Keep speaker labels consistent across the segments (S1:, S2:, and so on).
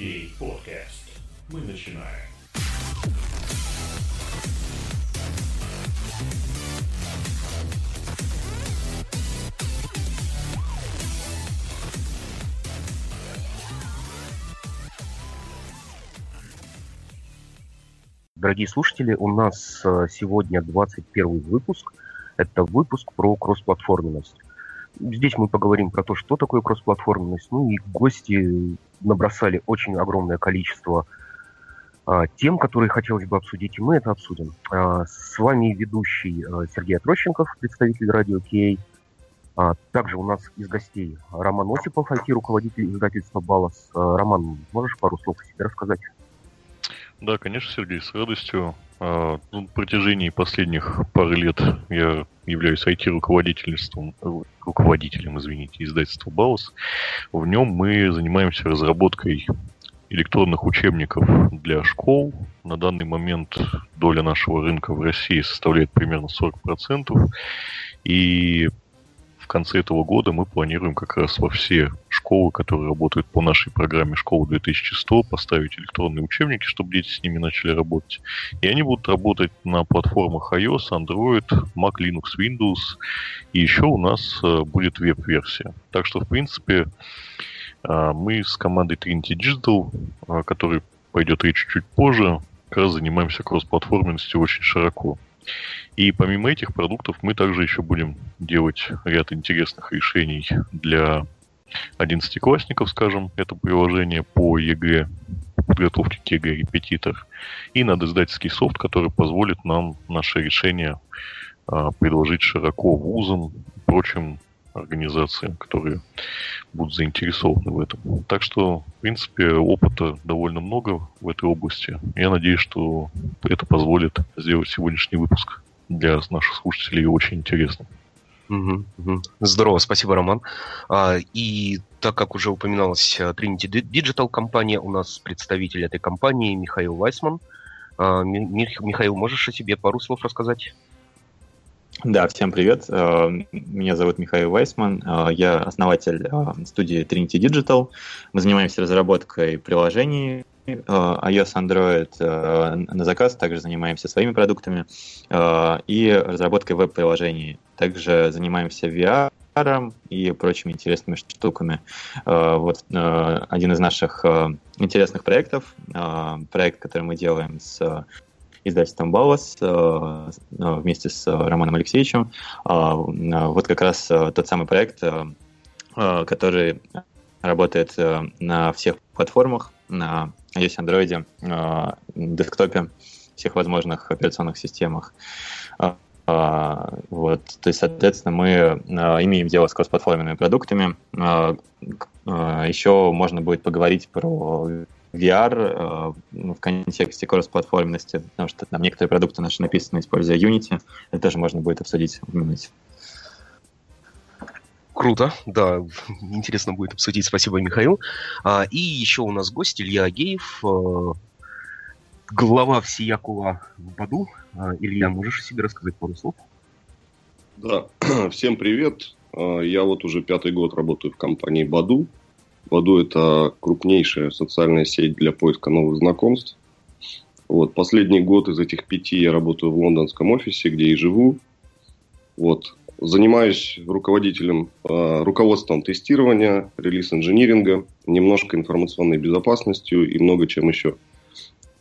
S1: Кей подкаст. Мы начинаем.
S2: Дорогие слушатели, у нас э, сегодня 21 выпуск. Это выпуск про кроссплатформенность. Здесь мы поговорим про то, что такое кроссплатформенность. Ну и гости набросали очень огромное количество а, тем, которые хотелось бы обсудить, и мы это обсудим. А, с вами ведущий а, Сергей Отрощенков, представитель радио Кей. А, также у нас из гостей Роман Осипов, IT-руководитель издательства «Балас». А, Роман, можешь пару слов о себе рассказать?
S3: Да, конечно, Сергей, с радостью. А, ну, на протяжении последних пары лет я являюсь IT-руководителем, руководителем, извините, издательства «Балас». В нем мы занимаемся разработкой электронных учебников для школ. На данный момент доля нашего рынка в России составляет примерно 40%. И конце этого года мы планируем как раз во все школы, которые работают по нашей программе «Школа 2100», поставить электронные учебники, чтобы дети с ними начали работать. И они будут работать на платформах iOS, Android, Mac, Linux, Windows. И еще у нас э, будет веб-версия. Так что, в принципе, э, мы с командой Trinity Digital, о которой пойдет речь чуть позже, как раз занимаемся кроссплатформенностью очень широко. И помимо этих продуктов мы также еще будем делать ряд интересных решений для одиннадцатиклассников, скажем, это приложение по ЕГЭ, подготовке к ЕГЭ репетитор, и надиздательский софт, который позволит нам наше решение а, предложить широко вузам прочим организациям, которые будут заинтересованы в этом. Так что, в принципе, опыта довольно много в этой области. Я надеюсь, что это позволит сделать сегодняшний выпуск для наших слушателей очень интересным.
S2: Здорово, спасибо, Роман. А, и так как уже упоминалась э, Trinity Digital компания, у нас представитель этой компании Михаил Вайсман. А, Михаил, можешь о себе пару слов рассказать?
S4: Да, всем привет. Э, меня зовут Михаил Вайсман. Э, я основатель студии Trinity Digital. Мы занимаемся разработкой приложений iOS, Android на заказ, также занимаемся своими продуктами и разработкой веб-приложений. Также занимаемся VR и прочими интересными штуками. Вот один из наших интересных проектов, проект, который мы делаем с издательством «Балас» вместе с Романом Алексеевичем. Вот как раз тот самый проект, который работает на всех платформах, на iOS, Android, э, десктопе, всех возможных операционных системах. Э, вот, то есть, соответственно, мы э, имеем дело с кроссплатформенными продуктами. Э, э, еще можно будет поговорить про VR э, в контексте кроссплатформенности, потому что там некоторые продукты наши написаны, используя Unity. Это тоже можно будет обсудить в минуте.
S2: Круто, да, интересно будет обсудить. Спасибо, Михаил. А, и еще у нас гость Илья Агеев, э, глава всеякого в Баду. А, Илья, можешь о себе рассказать пару слов?
S5: Да, всем привет. А, я вот уже пятый год работаю в компании Баду. Баду – это крупнейшая социальная сеть для поиска новых знакомств. Вот, последний год из этих пяти я работаю в лондонском офисе, где и живу. Вот, Занимаюсь руководителем, э, руководством тестирования, релиз-инжиниринга, немножко информационной безопасностью и много чем еще.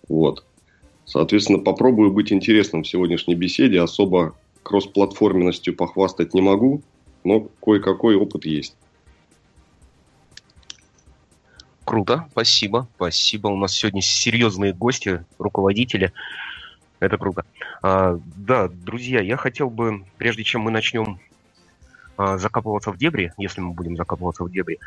S5: Вот. Соответственно, попробую быть интересным в сегодняшней беседе. Особо кроссплатформенностью похвастать не могу, но кое-какой опыт есть.
S2: Круто, спасибо, спасибо. У нас сегодня серьезные гости, руководители. Это круто. А, да, друзья, я хотел бы, прежде чем мы начнем а, закапываться в дебри, если мы будем закапываться в дебри,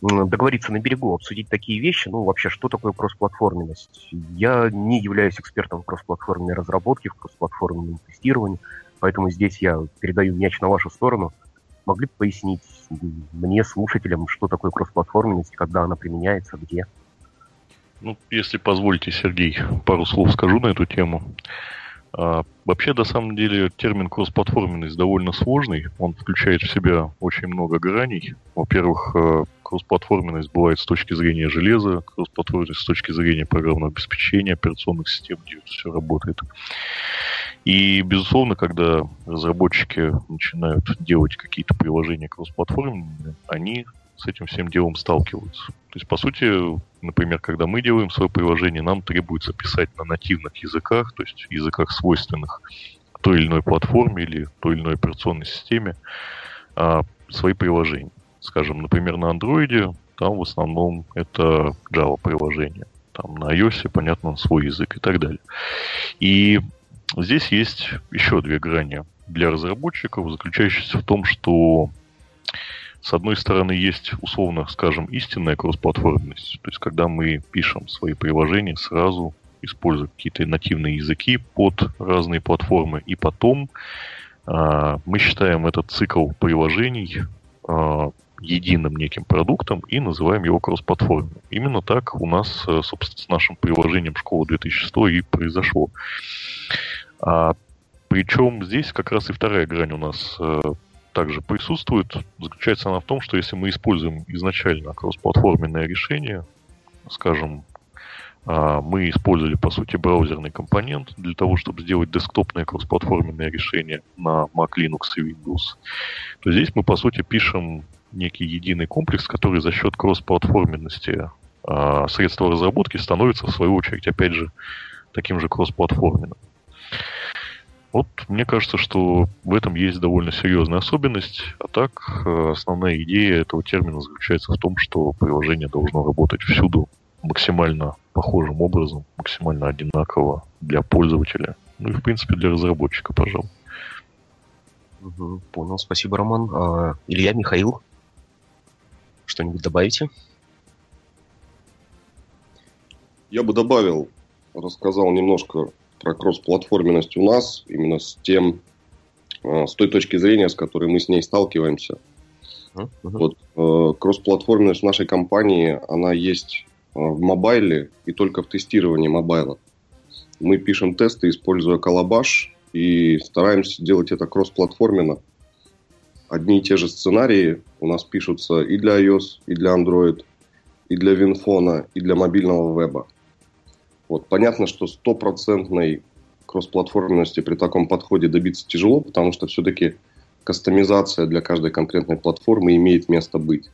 S2: договориться на берегу, обсудить такие вещи, ну, вообще, что такое кроссплатформенность. Я не являюсь экспертом в кроссплатформенной разработке, в кроссплатформенном тестировании, поэтому здесь я передаю мяч на вашу сторону. Могли бы пояснить мне, слушателям, что такое кроссплатформенность, когда она применяется, где?
S3: Ну, если позволите, Сергей, пару слов скажу на эту тему. А, вообще, на самом деле, термин кроссплатформенность довольно сложный. Он включает в себя очень много граней. Во-первых, э, кроссплатформенность бывает с точки зрения железа, кроссплатформенность с точки зрения программного обеспечения, операционных систем, где все работает. И, безусловно, когда разработчики начинают делать какие-то приложения кроссплатформенные, они с этим всем делом сталкиваются. То есть, по сути, например, когда мы делаем свое приложение, нам требуется писать на нативных языках, то есть языках свойственных той или иной платформе или той или иной операционной системе, а, свои приложения. Скажем, например, на Android там в основном это Java приложение. Там на iOS, понятно, свой язык и так далее. И здесь есть еще две грани для разработчиков, заключающиеся в том, что с одной стороны, есть, условно скажем, истинная кроссплатформенность. То есть, когда мы пишем свои приложения сразу, используя какие-то нативные языки под разные платформы, и потом э, мы считаем этот цикл приложений э, единым неким продуктом и называем его кроссплатформенным. Именно так у нас, э, собственно, с нашим приложением школа 2100 и произошло. А, причем здесь как раз и вторая грань у нас э, также присутствует. Заключается она в том, что если мы используем изначально кроссплатформенное решение, скажем, а, мы использовали, по сути, браузерный компонент для того, чтобы сделать десктопное кроссплатформенное решение на Mac, Linux и Windows, то здесь мы, по сути, пишем некий единый комплекс, который за счет кроссплатформенности а, средства разработки становится, в свою очередь, опять же, таким же кроссплатформенным. Вот мне кажется, что в этом есть довольно серьезная особенность. А так, э, основная идея этого термина заключается в том, что приложение должно работать всюду максимально похожим образом, максимально одинаково для пользователя. Ну и, в принципе, для разработчика, пожалуй.
S2: Угу, понял, спасибо, Роман. А, Илья, Михаил, что-нибудь добавите?
S5: Я бы добавил, рассказал немножко про кроссплатформенность у нас, именно с тем, э, с той точки зрения, с которой мы с ней сталкиваемся. Uh-huh. Вот э, кроссплатформенность в нашей компании, она есть э, в мобайле и только в тестировании мобайла. Мы пишем тесты, используя Калабаш, и стараемся делать это кроссплатформенно. Одни и те же сценарии у нас пишутся и для iOS, и для Android, и для Винфона, и для мобильного веба. Вот. Понятно, что стопроцентной кроссплатформенности при таком подходе добиться тяжело, потому что все-таки кастомизация для каждой конкретной платформы имеет место быть.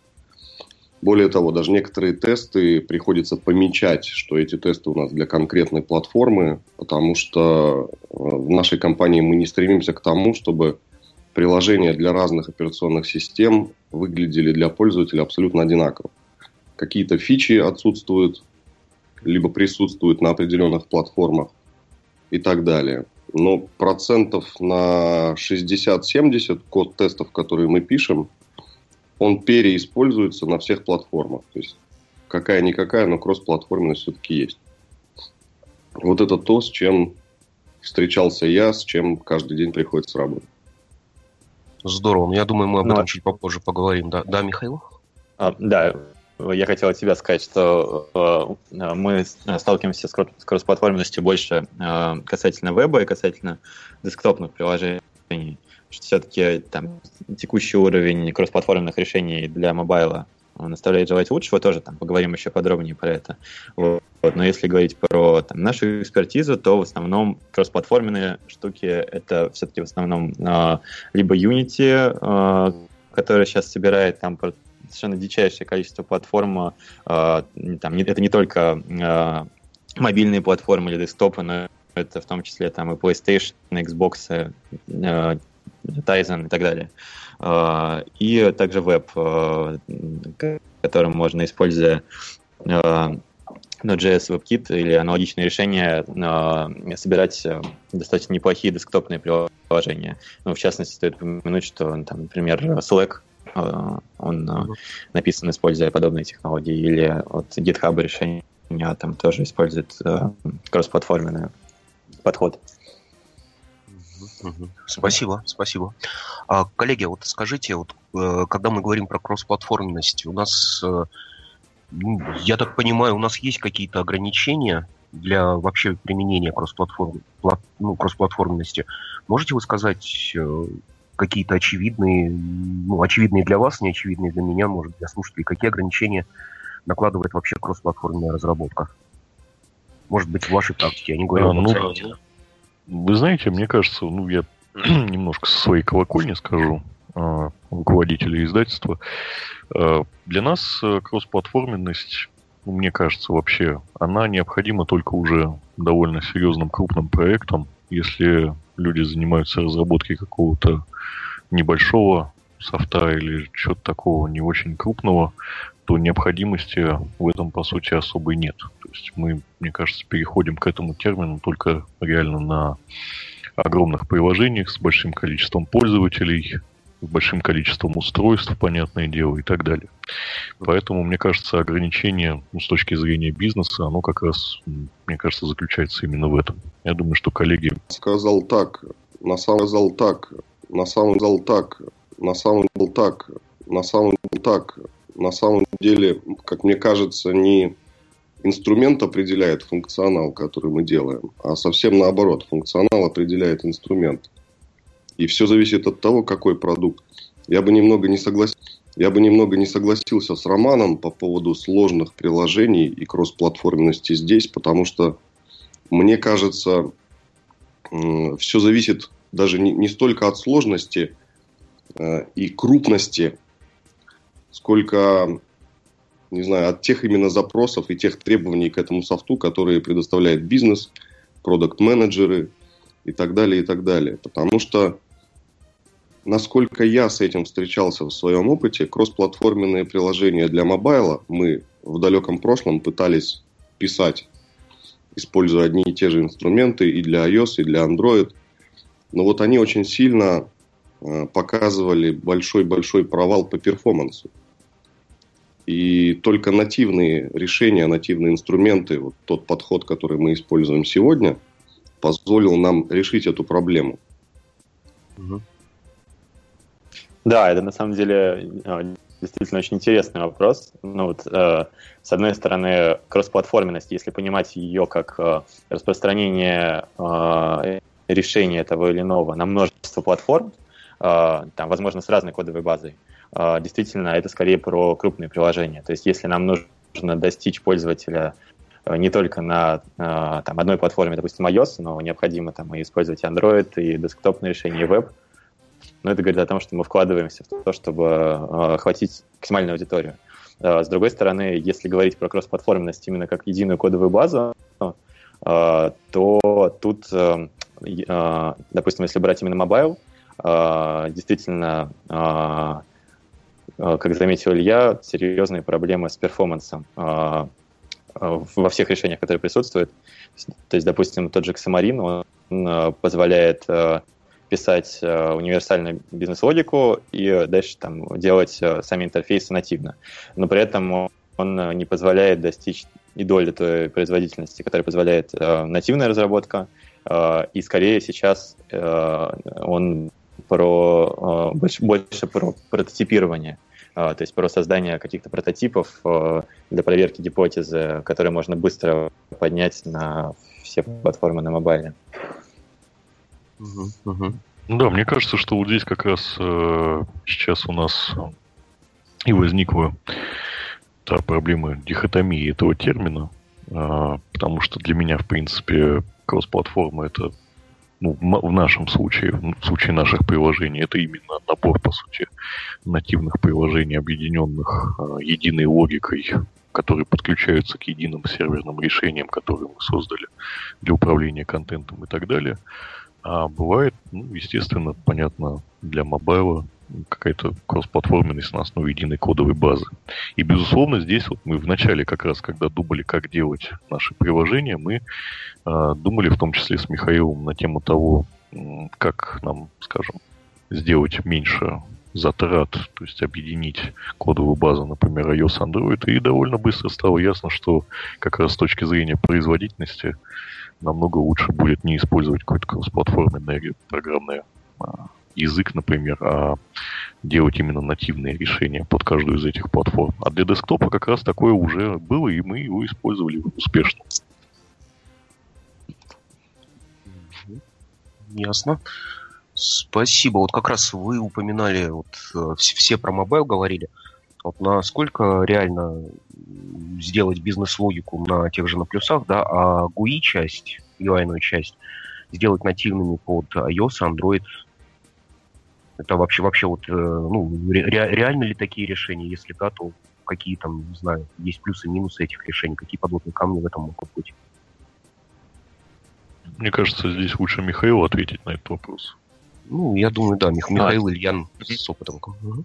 S5: Более того, даже некоторые тесты приходится помечать, что эти тесты у нас для конкретной платформы, потому что э, в нашей компании мы не стремимся к тому, чтобы приложения для разных операционных систем выглядели для пользователя абсолютно одинаково. Какие-то фичи отсутствуют, либо присутствует на определенных платформах и так далее. Но процентов на 60-70 код тестов, которые мы пишем, он переиспользуется на всех платформах. То есть какая-никакая, но кросс-платформенность все-таки есть. Вот это то, с чем встречался я, с чем каждый день приходится работать.
S2: Здорово. Я думаю, мы об ну, этом чуть попозже поговорим. Да, да Михаил?
S4: А, да, я хотел от тебя сказать, что э, мы сталкиваемся с кроссплатформенностью больше э, касательно веба и касательно десктопных приложений. Что все-таки там текущий уровень кроссплатформенных решений для мобайла наставляет желать лучшего, тоже там поговорим еще подробнее про это. Вот. Но если говорить про там, нашу экспертизу, то в основном кроссплатформенные штуки это все-таки в основном э, либо Unity, э, который сейчас собирает там совершенно дичайшее количество платформ. Э, там, это не только э, мобильные платформы или десктопы, но это в том числе там и PlayStation, Xbox, э, Tizen и так далее. Э, и также веб, э, которым можно, используя э, Node.js WebKit или аналогичные решения э, собирать э, достаточно неплохие десктопные приложения. Ну, в частности, стоит упомянуть, что, там, например, Slack Э, он mm-hmm. написан, используя подобные технологии, или от GitHub решения там тоже использует э, кроссплатформенный подход.
S2: Спасибо, спасибо. А, коллеги, вот скажите, вот э, когда мы говорим про кроссплатформенность, у нас, ну, я так понимаю, у нас есть какие-то ограничения для вообще применения кроссплатформ, ну, кроссплатформенности. Можете вы сказать э, какие-то очевидные, ну, очевидные для вас, не очевидные для меня, может, для слушателей, какие ограничения накладывает вообще кроссплатформенная разработка? Может быть, в вашей практике, я не говорю а, ну,
S3: Вы знаете, мне кажется, ну, я немножко со своей колокольни скажу, а, руководителя издательства. А, для нас э, кроссплатформенность ну, мне кажется, вообще, она необходима только уже довольно серьезным крупным проектом, если люди занимаются разработкой какого-то небольшого софта или чего-то такого не очень крупного, то необходимости в этом, по сути, особой нет. То есть мы, мне кажется, переходим к этому термину только реально на огромных приложениях с большим количеством пользователей, большим количеством устройств, понятное дело, и так далее. Поэтому, мне кажется, ограничение ну, с точки зрения бизнеса, оно как раз, мне кажется, заключается именно в этом. Я думаю, что коллеги...
S5: Сказал так, на самом деле так, на самом деле так, на самом деле так, на самом деле так, на самом деле, как мне кажется, не инструмент определяет функционал, который мы делаем, а совсем наоборот, функционал определяет инструмент. И все зависит от того, какой продукт. Я бы немного не согласился. Я бы немного не согласился с Романом по поводу сложных приложений и кроссплатформенности здесь, потому что мне кажется, все зависит даже не, столько от сложности э, и крупности, сколько, не знаю, от тех именно запросов и тех требований к этому софту, которые предоставляет бизнес, продукт-менеджеры и так далее, и так далее. Потому что насколько я с этим встречался в своем опыте, кроссплатформенные приложения для мобайла мы в далеком прошлом пытались писать, используя одни и те же инструменты и для iOS, и для Android. Но вот они очень сильно э, показывали большой-большой провал по перформансу. И только нативные решения, нативные инструменты, вот тот подход, который мы используем сегодня, позволил нам решить эту проблему.
S4: Угу. Да, это на самом деле а, действительно очень интересный вопрос. Ну, вот, э, с одной стороны, кроссплатформенность, если понимать ее как э, распространение э, решения того или иного на множество платформ, э, там, возможно, с разной кодовой базой, э, действительно, это скорее про крупные приложения. То есть, если нам нужно достичь пользователя э, не только на э, там, одной платформе, допустим, iOS, но необходимо там, и использовать Android, и десктопные решения, и веб, но это говорит о том, что мы вкладываемся в то, чтобы э, охватить максимальную аудиторию. Э, с другой стороны, если говорить про кроссплатформенность именно как единую кодовую базу, э, то тут, допустим, если брать именно mobile, действительно, как заметил Илья, серьезные проблемы с performance ом во всех решениях, которые присутствуют. То есть, допустим, тот же Xamarin, он позволяет писать э, универсальную бизнес-логику и дальше там делать э, сами интерфейсы нативно. Но при этом он не позволяет достичь и доли той производительности, которая позволяет э, нативная разработка. Э, и скорее сейчас э, он про, э, больше, больше про прототипирование. Uh, то есть про создание каких-то прототипов uh, для проверки гипотезы, которые можно быстро поднять на все платформы на мобайле.
S3: Угу, Да, мне кажется, что вот здесь как раз э, сейчас у нас и возникла та проблема дихотомии этого термина, э, потому что для меня, в принципе, кросс-платформа это ну, в нашем случае, в случае наших приложений, это именно набор, по сути, нативных приложений, объединенных э, единой логикой, которые подключаются к единым серверным решениям, которые мы создали для управления контентом и так далее. А бывает, ну, естественно, понятно, для мобайла какая-то кроссплатформенность на основе единой кодовой базы. И, безусловно, здесь вот мы в начале как раз, когда думали, как делать наши приложения, мы э, думали в том числе с Михаилом на тему того, как нам, скажем, сделать меньше затрат, то есть объединить кодовую базу, например, iOS, Android, и довольно быстро стало ясно, что как раз с точки зрения производительности намного лучше будет не использовать какой-то кроссплатформенный программный а, язык, например, а делать именно нативные решения под каждую из этих платформ. А для десктопа как раз такое уже было, и мы его использовали успешно.
S2: Ясно. Спасибо. Вот как раз вы упоминали, вот э, все про mobile говорили. Вот насколько реально сделать бизнес-логику на тех же на плюсах, да, а GUI часть, UI часть сделать нативными под iOS, Android. Это вообще вообще вот э, ну ре, реально ли такие решения? Если да, то какие там, не знаю, есть плюсы и минусы этих решений, какие подводные камни в этом могут быть?
S3: Мне кажется, здесь лучше Михаил ответить на этот вопрос.
S2: Ну, я думаю, да, Мих- Михаил а. Ильян с опытом. Угу.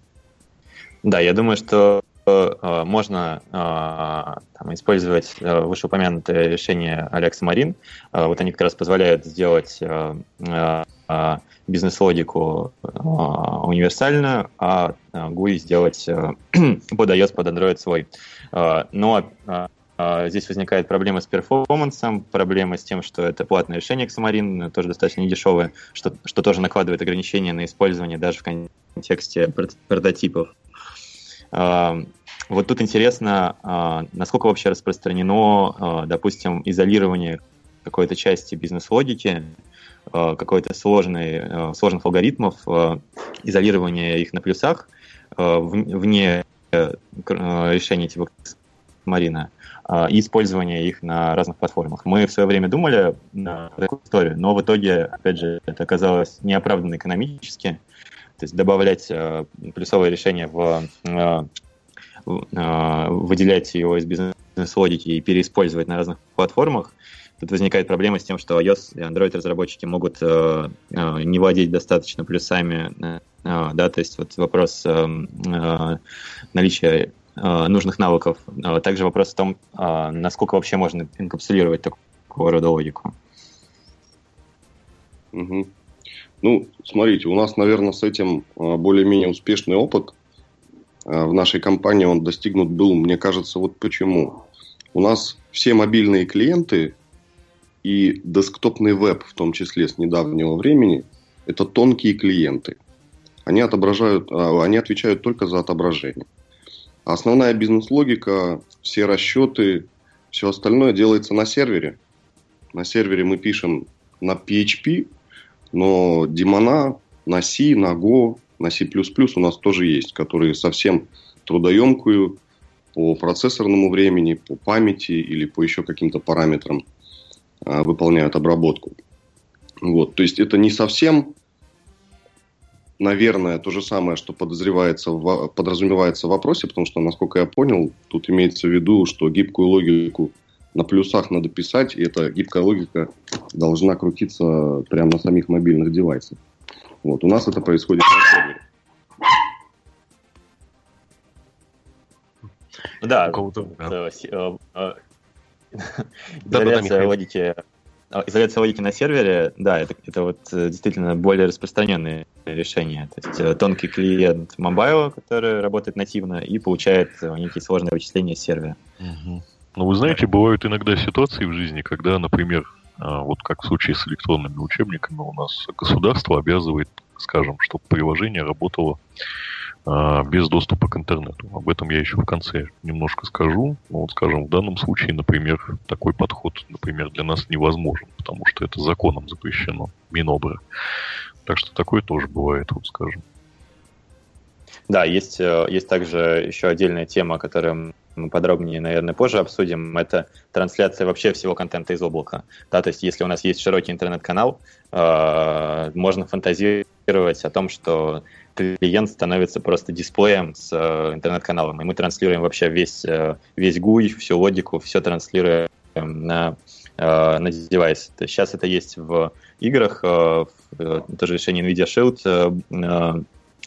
S4: Да, я думаю, что э, можно э, там, использовать э, вышеупомянутое решение Алекса Марин. Вот они как раз позволяют сделать бизнес-логику универсальную, а GUI сделать под iOS, под Android свой. Но здесь возникает проблема с перформансом, проблема с тем, что это платное решение Xamarin, тоже достаточно недешевое, что, что тоже накладывает ограничения на использование даже в контексте прототипов. А, вот тут интересно, а, насколько вообще распространено, допустим, изолирование какой-то части бизнес-логики, какой-то сложный, сложных алгоритмов, изолирование их на плюсах вне э, решения типа Марина. А, и использование их на разных платформах. Мы в свое время думали на такую историю, но в итоге, опять же, это оказалось неоправданно экономически. То есть добавлять а, плюсовое решение в а, выделять его из бизнес-логики и переиспользовать на разных платформах, тут возникает проблема с тем, что iOS и Android разработчики могут не владеть достаточно плюсами, да, то есть вот вопрос наличия Э, нужных навыков. Э, также вопрос в том, э, насколько вообще можно инкапсулировать такого рода логику.
S5: Угу. Ну, смотрите, у нас, наверное, с этим более-менее успешный опыт. В нашей компании он достигнут был, мне кажется, вот почему. У нас все мобильные клиенты и десктопный веб, в том числе с недавнего времени, это тонкие клиенты. Они отображают, они отвечают только за отображение. Основная бизнес-логика, все расчеты, все остальное делается на сервере. На сервере мы пишем на PHP, но демона на C, на Go, на C++ у нас тоже есть, которые совсем трудоемкую по процессорному времени, по памяти или по еще каким-то параметрам а, выполняют обработку. Вот, то есть это не совсем наверное, то же самое, что подозревается в, подразумевается в вопросе, потому что, насколько я понял, тут имеется в виду, что гибкую логику на плюсах надо писать, и эта гибкая логика должна крутиться прямо на самих мобильных девайсах. Вот, у нас это происходит на сервере.
S4: Да, изоляция логики а, изоляция логики на сервере, да, это, это вот э, действительно более распространенное решение. То есть э, тонкий клиент мобайла, который работает нативно и получает э, некие сложные вычисления с сервера.
S3: Угу. Ну, вы знаете, бывают иногда ситуации в жизни, когда, например, а, вот как в случае с электронными учебниками, у нас государство обязывает, скажем, чтобы приложение работало а, без доступа к интернету. Об этом я еще в конце немножко скажу. Но вот, скажем, в данном случае, например, такой подход, например, для нас невозможен, потому что это законом запрещено, Минобра. Так что такое тоже бывает, вот скажем.
S4: Да, есть, э, есть также еще отдельная тема, которую мы подробнее, наверное, позже обсудим. Это трансляция вообще всего контента из облака. Да, то есть если у нас есть широкий интернет-канал, э, можно фантазировать о том, что клиент становится просто дисплеем с э, интернет-каналом, и мы транслируем вообще весь, э, весь GUI, всю логику, все транслируем на, э, на девайс. То есть сейчас это есть в играх, э, в, тоже решение NVIDIA Shield э,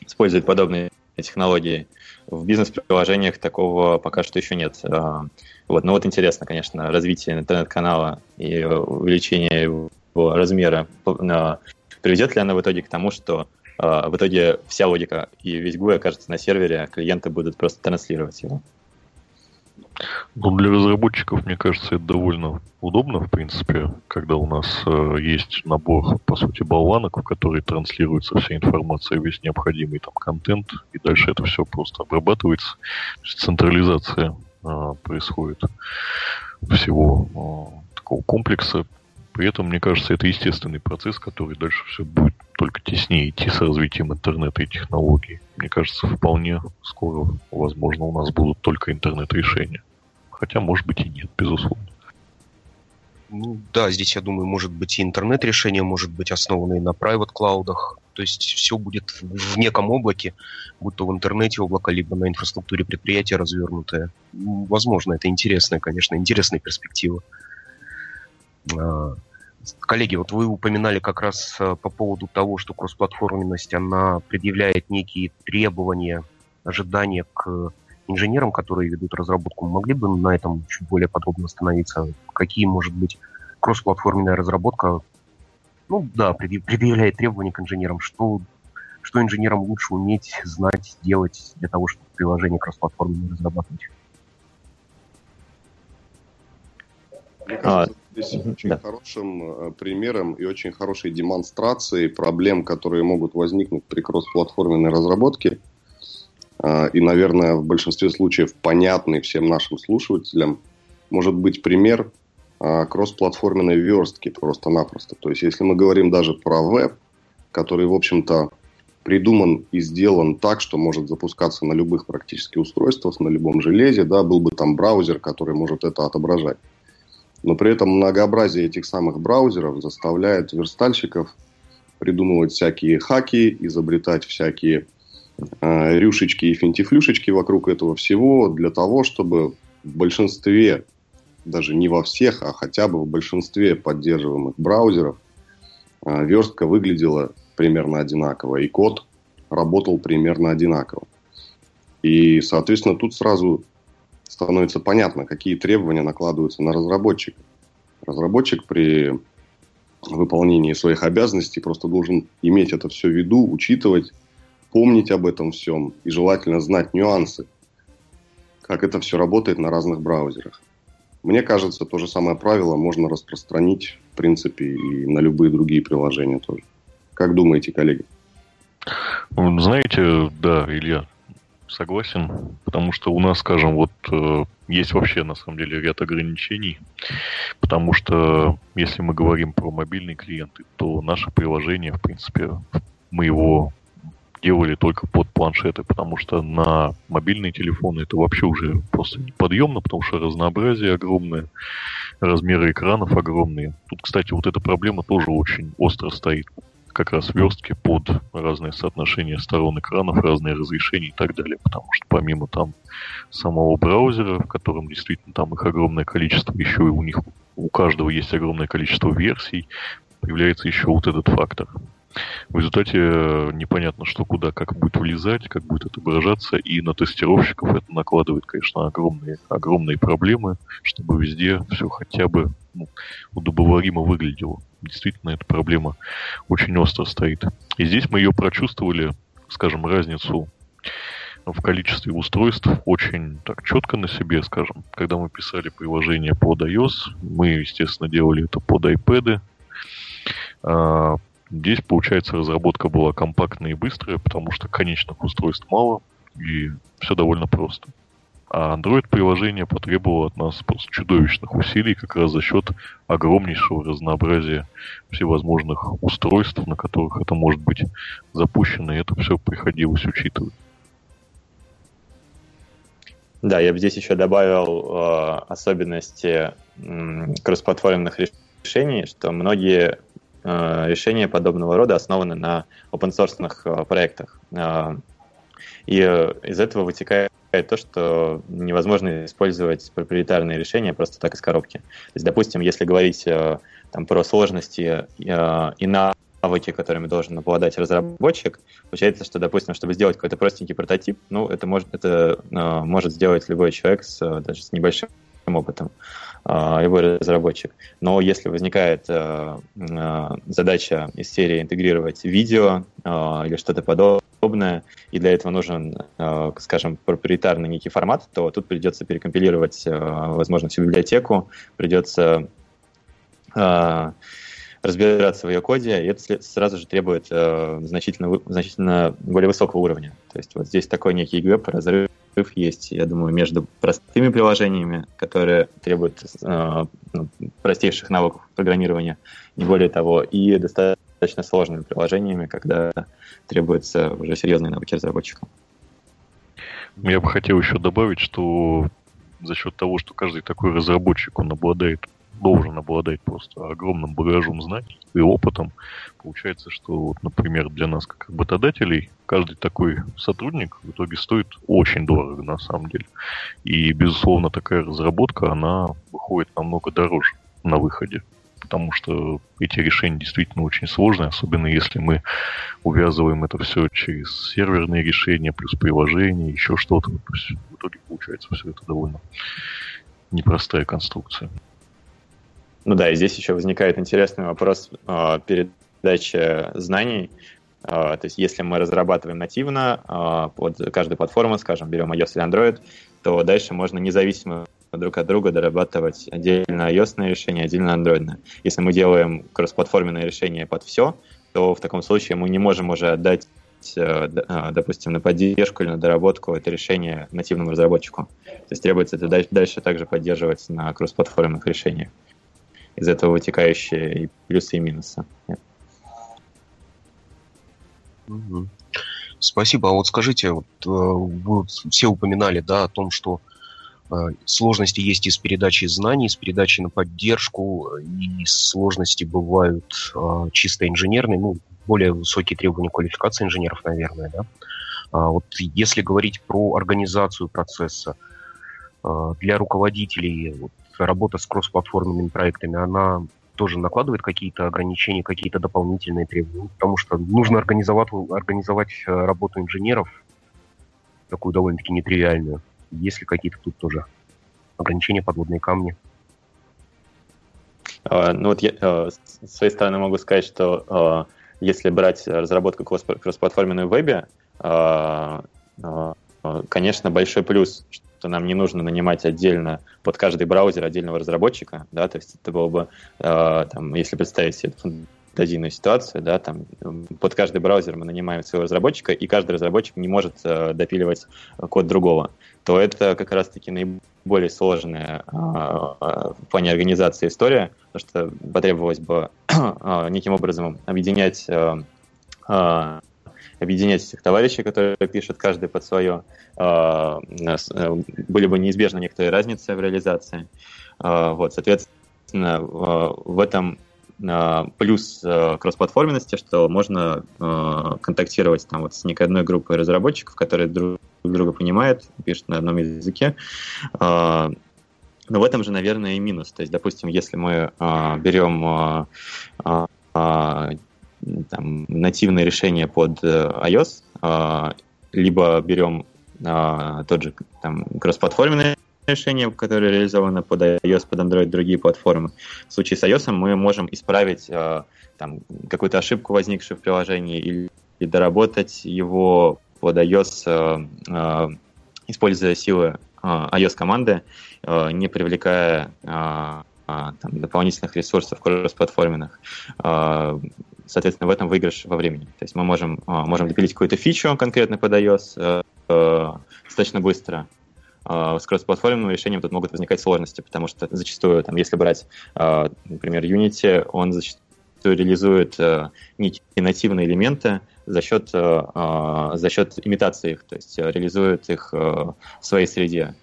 S4: использует подобные технологии. В бизнес-приложениях такого пока что еще нет. Э, вот. Но вот интересно, конечно, развитие интернет-канала и увеличение его размера э, приведет ли оно в итоге к тому, что а, в итоге вся логика и весь GUI окажется на сервере, а клиенты будут просто транслировать его.
S3: Ну, для разработчиков, мне кажется, это довольно удобно, в принципе, когда у нас э, есть набор, по сути, болванок, в который транслируется вся информация, весь необходимый там контент, и дальше это все просто обрабатывается. То есть централизация э, происходит всего э, такого комплекса При этом, мне кажется, это естественный процесс, который дальше все будет только теснее идти с развитием интернета и технологий. Мне кажется, вполне скоро, возможно, у нас будут только интернет-решения. Хотя, может быть, и нет, безусловно.
S2: Ну, да, здесь, я думаю, может быть и интернет-решение, может быть основанные на private клаудах. То есть все будет в неком облаке, будто в интернете облако, либо на инфраструктуре предприятия развернутое. Возможно, это интересная, конечно, интересная перспектива. А, коллеги, вот вы упоминали как раз а, по поводу того, что кроссплатформенность, она предъявляет некие требования, ожидания к инженерам, которые ведут разработку. Могли бы на этом чуть более подробно остановиться? Какие, может быть, кроссплатформенная разработка, ну да, предъявляет требования к инженерам, что, что инженерам лучше уметь, знать, делать для того, чтобы приложение кроссплатформенное разрабатывать?
S5: Мне кажется, а, здесь очень да. хорошим э, примером и очень хорошей демонстрацией проблем, которые могут возникнуть при кроссплатформенной разработке, а, и, наверное, в большинстве случаев понятный всем нашим слушателям, может быть пример а, кроссплатформенной верстки просто-напросто. То есть, если мы говорим даже про веб, который, в общем-то, придуман и сделан так, что может запускаться на любых практически устройствах, на любом железе, да, был бы там браузер, который может это отображать. Но при этом многообразие этих самых браузеров заставляет верстальщиков придумывать всякие хаки, изобретать всякие рюшечки и финтифлюшечки вокруг этого всего для того, чтобы в большинстве, даже не во всех, а хотя бы в большинстве поддерживаемых браузеров э, верстка выглядела примерно одинаково, и код работал примерно одинаково. И, соответственно, тут сразу становится понятно, какие требования накладываются на разработчика. Разработчик при выполнении своих обязанностей просто должен иметь это все в виду, учитывать, помнить об этом всем и желательно знать нюансы, как это все работает на разных браузерах. Мне кажется, то же самое правило можно распространить, в принципе, и на любые другие приложения тоже. Как думаете, коллеги?
S3: Знаете, да, Илья, согласен, потому что у нас, скажем, вот э, есть вообще на самом деле ряд ограничений, потому что если мы говорим про мобильные клиенты, то наше приложение, в принципе, мы его делали только под планшеты, потому что на мобильные телефоны это вообще уже просто неподъемно, потому что разнообразие огромное, размеры экранов огромные. Тут, кстати, вот эта проблема тоже очень остро стоит как раз верстки под разные соотношения сторон экранов, разные разрешения и так далее. Потому что помимо там самого браузера, в котором действительно там их огромное количество, еще и у них у каждого есть огромное количество версий, появляется еще вот этот фактор. В результате э, непонятно, что куда, как будет влезать, как будет отображаться, и на тестировщиков это накладывает, конечно, огромные, огромные проблемы, чтобы везде все хотя бы ну, удобоваримо выглядело. Действительно, эта проблема очень остро стоит. И здесь мы ее прочувствовали, скажем, разницу в количестве устройств очень так четко на себе, скажем. Когда мы писали приложение под iOS, мы, естественно, делали это под iPad. Здесь, получается, разработка была компактная и быстрая, потому что конечных устройств мало, и все довольно просто. А Android-приложение потребовало от нас просто чудовищных усилий как раз за счет огромнейшего разнообразия всевозможных устройств, на которых это может быть запущено, и это все приходилось учитывать.
S4: Да, я бы здесь еще добавил э, особенности э, кроссплатформенных решений, что многие решения подобного рода основаны на open-source э, проектах. Э, и э, из этого вытекает то, что невозможно использовать проприетарные решения просто так из коробки. То есть, допустим, если говорить э, там, про сложности э, и навыки, которыми должен обладать разработчик, получается, что, допустим, чтобы сделать какой-то простенький прототип, ну, это может, это, может сделать любой человек с, даже с небольшим опытом любой разработчик. Но если возникает задача из серии интегрировать видео или что-то подобное, и для этого нужен, э, скажем, проприетарный некий формат, то тут придется перекомпилировать, э, возможно, всю библиотеку, придется э, разбираться в ее коде, и это сразу же требует значительно, значительно более высокого уровня. То есть вот здесь такой некий гэп, разрыв есть, я думаю, между простыми приложениями, которые требуют э, ну, простейших навыков программирования, не более того, и достаточно сложными приложениями, когда требуются уже серьезные навыки разработчика.
S3: Я бы хотел еще добавить, что за счет того, что каждый такой разработчик, он обладает должен обладать просто огромным багажом знаний и опытом. Получается, что, вот, например, для нас, как работодателей, каждый такой сотрудник в итоге стоит очень дорого на самом деле. И, безусловно, такая разработка, она выходит намного дороже на выходе потому что эти решения действительно очень сложные, особенно если мы увязываем это все через серверные решения, плюс приложения, еще что-то. То есть в итоге получается все это довольно непростая конструкция.
S4: Ну да, и здесь еще возникает интересный вопрос э, передачи знаний. Э, то есть если мы разрабатываем нативно э, под каждую платформу, скажем, берем iOS или Android, то дальше можно независимо друг от друга дорабатывать отдельно iOS решение, отдельно Android. Если мы делаем кроссплатформенное решение под все, то в таком случае мы не можем уже отдать допустим, на поддержку или на доработку это решение нативному разработчику. То есть требуется это дальше также поддерживать на кроссплатформенных решениях из этого вытекающие и плюсы, и минусы.
S2: Спасибо. А вот скажите, вот, э, вы все упоминали да, о том, что э, сложности есть и с передачей знаний, с передачей на поддержку, и сложности бывают э, чисто инженерные, ну, более высокие требования квалификации инженеров, наверное, да. А вот если говорить про организацию процесса, для руководителей вот, работа с кроссплатформенными проектами, она тоже накладывает какие-то ограничения, какие-то дополнительные требования, потому что нужно организовать, организовать э, работу инженеров, такую довольно-таки нетривиальную. Есть ли какие-то тут тоже ограничения, подводные камни?
S4: Uh, ну вот я uh, с своей стороны могу сказать, что uh, если брать разработку кроссплатформенной в вебе, конечно, большой плюс, что нам не нужно нанимать отдельно под каждый браузер отдельного разработчика, да, то есть это было бы, э, там, если представить себе фантазийную ситуацию, да, там под каждый браузер мы нанимаем своего разработчика, и каждый разработчик не может э, допиливать код другого, то это как раз-таки наиболее сложная э, в плане организации история, потому что потребовалось бы э, неким образом объединять э, э, объединять этих товарищей, которые пишут каждый под свое, а, э, были бы неизбежны некоторые разницы в реализации. А, вот, соответственно, а, в этом плюс кроссплатформенности, что можно контактировать там вот с некой одной группой разработчиков, которые друг друга понимают, пишут на одном языке. Но в этом же, наверное, и минус. То есть, допустим, если мы берем там, нативное решение под э, iOS, а, либо берем а, тот же там, кроссплатформенное решение, которое реализовано под iOS, под Android, другие платформы. В случае с iOS мы можем исправить а, там, какую-то ошибку, возникшую в приложении, или, или доработать его под iOS, используя силы iOS-команды, не привлекая там, дополнительных ресурсов кроссплатформенных соответственно, в этом выигрыш во времени. То есть мы можем, а, можем допилить какую-то фичу конкретно под iOS э, э, достаточно быстро. А, с кроссплатформенным решением тут могут возникать сложности, потому что зачастую, там, если брать, а, например, Unity, он зачастую реализует э, некие нативные элементы за счет, за счет имитации их, то есть реализует их в своей среде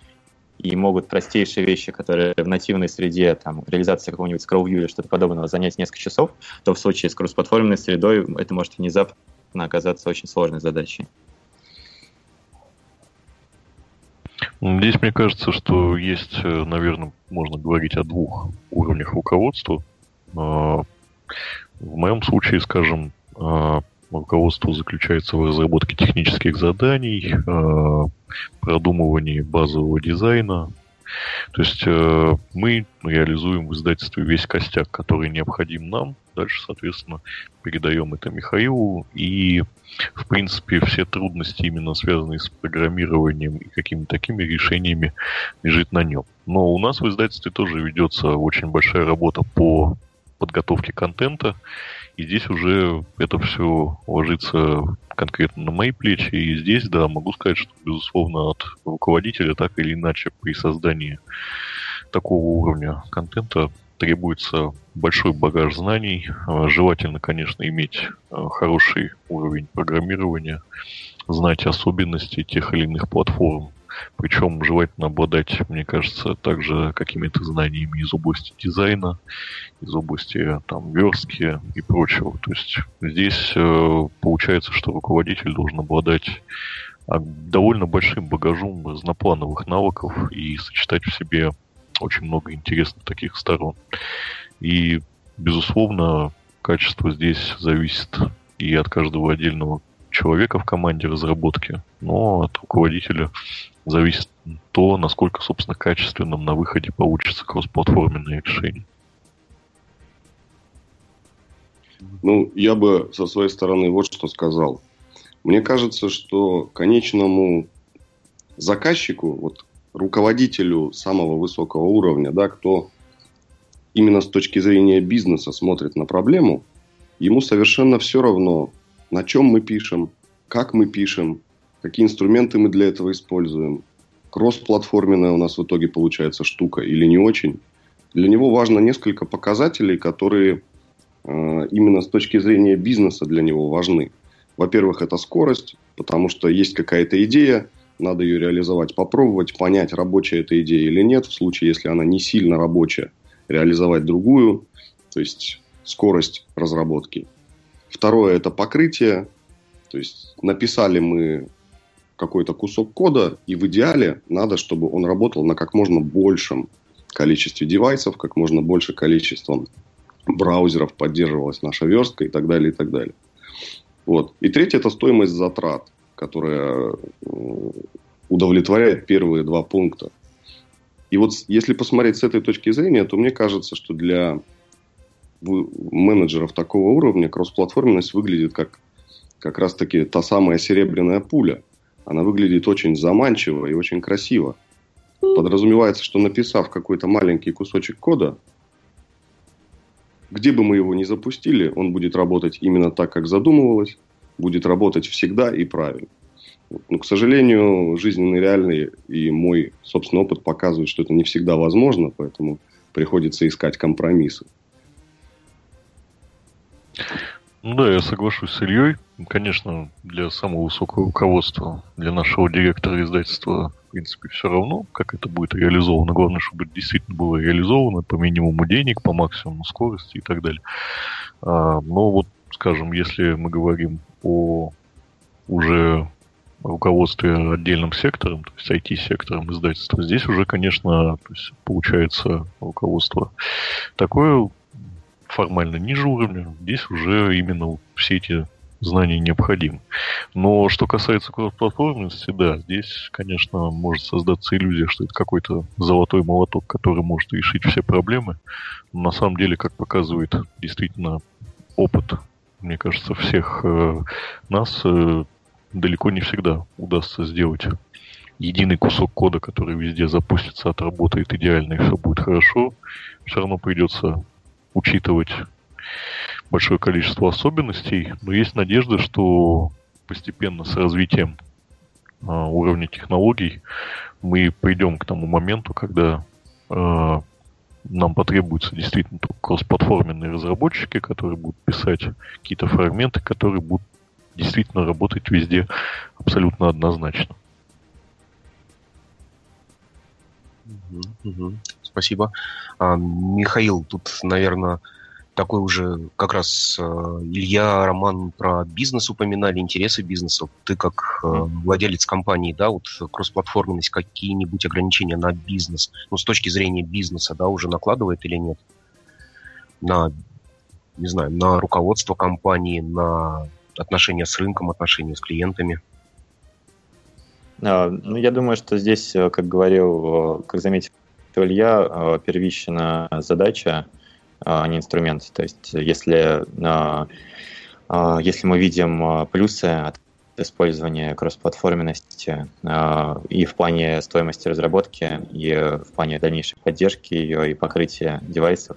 S4: и могут простейшие вещи, которые в нативной среде, там, реализация какого-нибудь view или что-то подобного занять несколько часов, то в случае с кроссплатформенной средой это может внезапно оказаться очень сложной задачей.
S3: Здесь мне кажется, что есть, э, наверное, можно говорить о двух уровнях руководства. А, в моем случае, скажем, а, руководство заключается в разработке технических заданий, э, продумывании базового дизайна. То есть э, мы реализуем в издательстве весь костяк, который необходим нам. Дальше, соответственно, передаем это Михаилу. И, в принципе, все трудности, именно связанные с программированием и какими-то такими решениями, лежит на нем. Но у нас в издательстве тоже ведется очень большая работа по подготовки контента. И здесь уже это все ложится конкретно на мои плечи. И здесь, да, могу сказать, что, безусловно, от руководителя так или иначе при создании такого уровня контента требуется большой багаж знаний. А, желательно, конечно, иметь а, хороший уровень программирования, знать особенности тех или иных платформ. Причем желательно обладать, мне кажется, также какими-то знаниями из области дизайна, из области там верстки и прочего. То есть здесь э, получается, что руководитель должен обладать а, довольно большим багажом разноплановых навыков и сочетать в себе очень много интересных таких сторон. И, безусловно, качество здесь зависит и от каждого отдельного человека в команде разработки, но от руководителя зависит то, насколько, собственно, качественным на выходе получится кроссплатформенное решение.
S5: Ну, я бы со своей стороны вот что сказал. Мне кажется, что конечному заказчику, вот руководителю самого высокого уровня, да, кто именно с точки зрения бизнеса смотрит на проблему, ему совершенно все равно, на чем мы пишем, как мы пишем, какие инструменты мы для этого используем, кроссплатформенная у нас в итоге получается штука или не очень. Для него важно несколько показателей, которые э, именно с точки зрения бизнеса для него важны. Во-первых, это скорость, потому что есть какая-то идея, надо ее реализовать, попробовать понять, рабочая эта идея или нет. В случае, если она не сильно рабочая, реализовать другую, то есть скорость разработки. Второе – это покрытие. То есть написали мы какой-то кусок кода, и в идеале надо, чтобы он работал на как можно большем количестве девайсов, как можно больше количеством браузеров поддерживалась наша верстка и так далее, и так далее. Вот. И третье – это стоимость затрат которая э, удовлетворяет первые два пункта. И вот если посмотреть с этой точки зрения, то мне кажется, что для менеджеров такого уровня кроссплатформенность выглядит как как раз-таки та самая серебряная пуля. Она выглядит очень заманчиво и очень красиво. Подразумевается, что написав какой-то маленький кусочек кода, где бы мы его ни запустили, он будет работать именно так, как задумывалось, будет работать всегда и правильно. Но, к сожалению, жизненный реальный и мой собственный опыт показывает, что это не всегда возможно, поэтому приходится искать компромиссы.
S3: Ну да, я соглашусь с Ильей. Конечно, для самого высокого руководства, для нашего директора издательства, в принципе, все равно, как это будет реализовано. Главное, чтобы это действительно было реализовано по минимуму денег, по максимуму скорости и так далее. А, но вот, скажем, если мы говорим о уже руководстве отдельным сектором, то есть IT-сектором издательства, здесь уже, конечно, есть получается руководство такое формально ниже уровня, здесь уже именно все эти знания необходимы. Но что касается кроссплатформенности, да, здесь, конечно, может создаться иллюзия, что это какой-то золотой молоток, который может решить все проблемы. Но на самом деле, как показывает действительно опыт мне кажется, всех э, нас э, далеко не всегда удастся сделать единый кусок кода, который везде запустится, отработает идеально и все будет хорошо. Все равно придется учитывать большое количество особенностей, но есть надежда, что постепенно с развитием э, уровня технологий мы придем к тому моменту, когда э, нам потребуются действительно кроссплатформенные разработчики, которые будут писать какие-то фрагменты, которые будут действительно работать везде абсолютно однозначно.
S2: Спасибо. А, Михаил, тут, наверное, такой уже как раз э, Илья, Роман про бизнес упоминали, интересы бизнеса. Ты как э, владелец компании, да, вот кроссплатформенность, какие-нибудь ограничения на бизнес, ну, с точки зрения бизнеса, да, уже накладывает или нет? На, не знаю, на руководство компании, на отношения с рынком, отношения с клиентами?
S4: А, ну, я думаю, что здесь, э, как говорил, как заметил Илья, первичная задача а не инструмент. То есть если, а, а, если мы видим плюсы от использования кроссплатформенности и в плане стоимости разработки, и в плане дальнейшей поддержки ее и покрытия девайсов,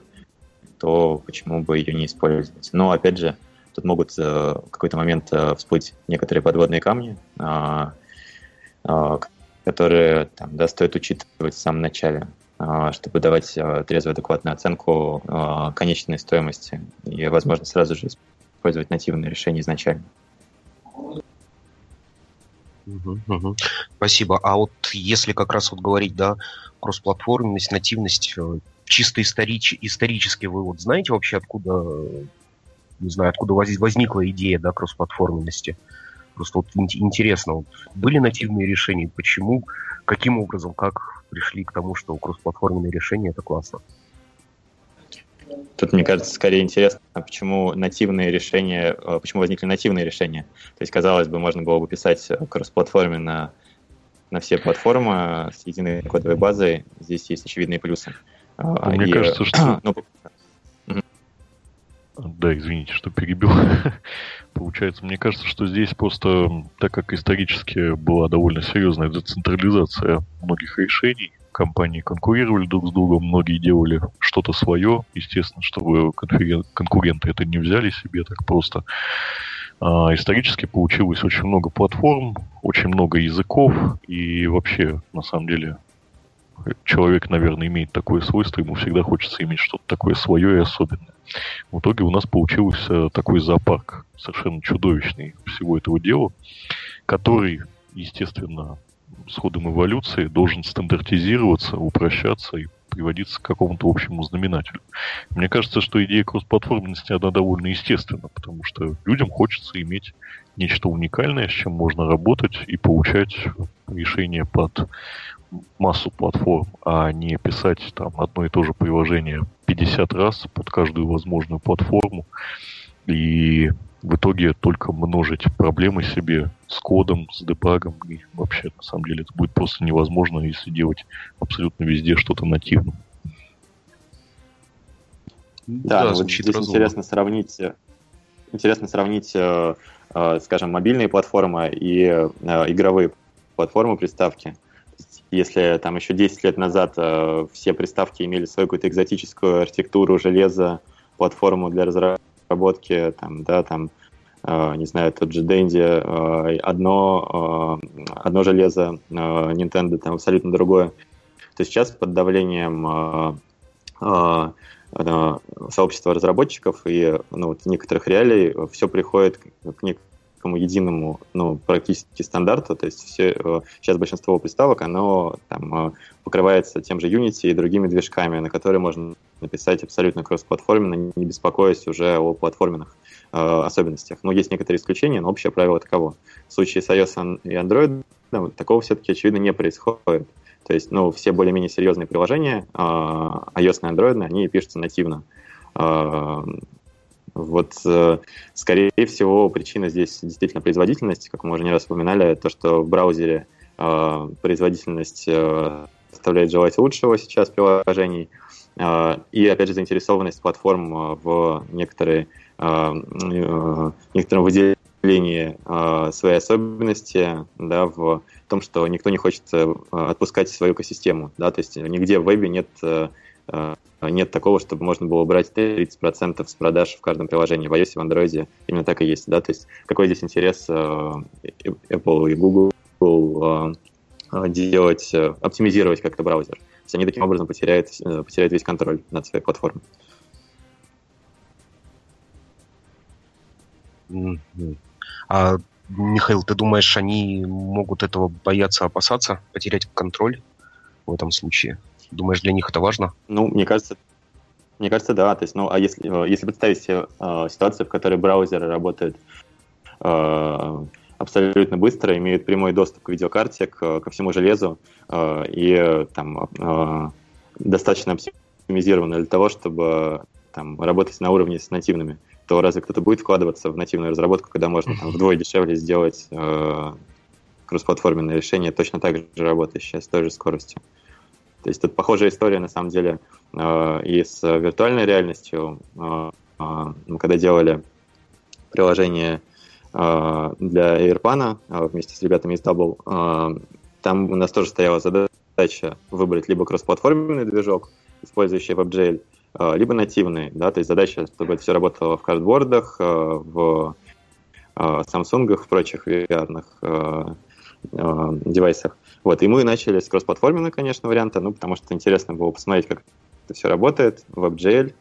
S4: то почему бы ее не использовать? Но, опять же, тут могут в какой-то момент всплыть некоторые подводные камни, которые там, да, стоит учитывать в самом начале, чтобы давать трезвую адекватную оценку конечной стоимости и, возможно, сразу же использовать нативное решение изначально.
S2: Спасибо. А вот если как раз вот говорить, да, кроссплатформенность, нативность, э, чисто историч, исторически вы вот знаете вообще, откуда, не знаю, откуда возникла идея, да, кроссплатформенности? Просто вот интересно, вот, были нативные решения, почему, каким образом, как пришли к тому, что кроссплатформенные решения это классно?
S4: Тут, мне кажется, скорее интересно, почему нативные решения, э, почему возникли нативные решения. То есть, казалось бы, можно было бы писать кросс-платформе на, на все платформы с единой кодовой базой. Здесь есть очевидные плюсы.
S3: Ну, мне И, кажется, что... ну, да, извините, что перебил. Получается, мне кажется, что здесь просто, так как исторически была довольно серьезная децентрализация многих решений, компании конкурировали друг с другом, многие делали что-то свое, естественно, чтобы конкуренты это не взяли себе так просто. А, исторически получилось очень много платформ, очень много языков, и вообще, на самом деле, человек, наверное, имеет такое свойство, ему всегда хочется иметь что-то такое свое и особенное. В итоге у нас получился такой зоопарк, совершенно чудовищный всего этого дела, который, естественно, с ходом эволюции должен стандартизироваться, упрощаться и приводиться к какому-то общему знаменателю. Мне кажется, что идея кроссплатформенности, она довольно естественна, потому что людям хочется иметь нечто уникальное, с чем можно работать и получать решения под массу платформ, а не писать там одно и то же приложение 50 раз под каждую возможную платформу и в итоге только множить проблемы себе с кодом, с дебагом. И вообще, на самом деле, это будет просто невозможно, если делать абсолютно везде что-то нативно.
S4: Да, да вот здесь разумно. интересно сравнить, интересно сравнить, э, э, скажем, мобильные платформы и э, игровые платформы приставки. Если там еще 10 лет назад все приставки имели свою какую-то экзотическую архитектуру, железо, платформу для разработки, там, да, там, э, не знаю, тот же Dendy, э, одно, э, одно железо, э, Nintendo там абсолютно другое, то сейчас под давлением э, э, э, сообщества разработчиков и ну, вот некоторых реалий все приходит к, к некому единому, ну, практически стандарту, то есть все, э, сейчас большинство приставок, оно там э, покрывается тем же Unity и другими движками, на которые можно написать абсолютно кроссплатформенно, не беспокоясь уже о платформенных э, особенностях. Но есть некоторые исключения, но общее правило таково. В случае с iOS и Android да, такого все-таки, очевидно, не происходит. То есть, ну, все более-менее серьезные приложения, э, iOS и Android, они пишутся нативно. Э, вот, э, скорее всего, причина здесь действительно производительность, как мы уже не раз упоминали, то, что в браузере э, производительность э, оставляет желать лучшего сейчас приложений, э, и, опять же, заинтересованность платформ в некоторые, э, э, некотором выделении своей особенности, да, в том, что никто не хочет отпускать свою экосистему, да, то есть нигде в вебе нет нет такого, чтобы можно было брать 30% с продаж в каждом приложении. В iOS и в Android именно так и есть. Да? То есть какой здесь интерес э, Apple и Google э, делать, э, оптимизировать как-то браузер. То есть они таким образом потеряют, потеряют весь контроль над своей платформой.
S2: А, Михаил, ты думаешь, они могут этого бояться, опасаться, потерять контроль в этом случае? Думаешь, для них это важно?
S4: Ну, мне кажется, мне кажется, да. То есть, ну, а если, э, если представить себе э, ситуацию, в которой браузеры работают э, абсолютно быстро, имеют прямой доступ к видеокарте, к, ко всему железу э, и там э, достаточно оптимизированы для того, чтобы там, работать на уровне с нативными, то разве кто-то будет вкладываться в нативную разработку, когда можно там, вдвое дешевле сделать э, кроссплатформенное решение, точно так же работающее с той же скоростью. То есть тут похожая история, на самом деле, э, и с виртуальной реальностью. Э, э, мы когда делали приложение для AirPan вместе с ребятами из Double, там у нас тоже стояла задача выбрать либо кроссплатформенный движок, использующий WebGL, либо нативные, да, то есть задача, чтобы это все работало в картбордах, в Samsung, в прочих VR девайсах. Вот, и мы начали с кроссплатформенного, конечно, варианта, ну, потому что интересно было посмотреть, как это все работает, WebGL,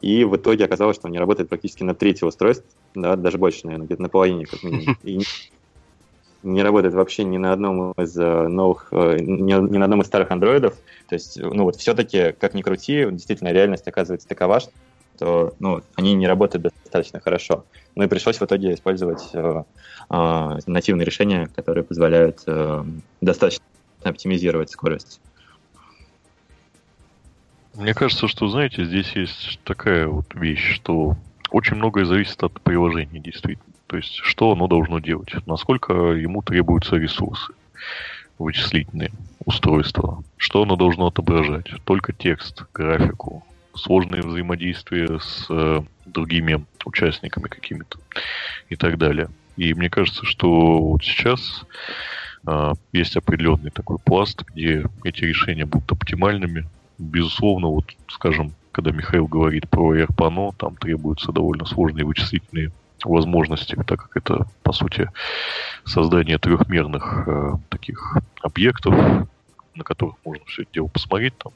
S4: и в итоге оказалось, что он не работает практически на трети устройств, да, даже больше, наверное, где-то на половине, как минимум. И не работает вообще ни на одном из э, новых, э, ни, ни на одном из старых андроидов. То есть, ну вот все-таки, как ни крути, действительно реальность оказывается такова, что ну, они не работают достаточно хорошо. Ну и пришлось в итоге использовать э, э, нативные решения, которые позволяют э, достаточно оптимизировать скорость.
S3: Мне кажется, что, знаете, здесь есть такая вот вещь, что очень многое зависит от приложения, действительно. То есть, что оно должно делать, насколько ему требуются ресурсы вычислительные устройства, что оно должно отображать, только текст, графику, сложные взаимодействия с э, другими участниками какими-то и так далее. И мне кажется, что вот сейчас э, есть определенный такой пласт, где эти решения будут оптимальными. Безусловно, вот, скажем, когда Михаил говорит про AirPano, там требуются довольно сложные вычислительные возможности, так как это, по сути, создание трехмерных э, таких объектов, на которых можно все это дело посмотреть там,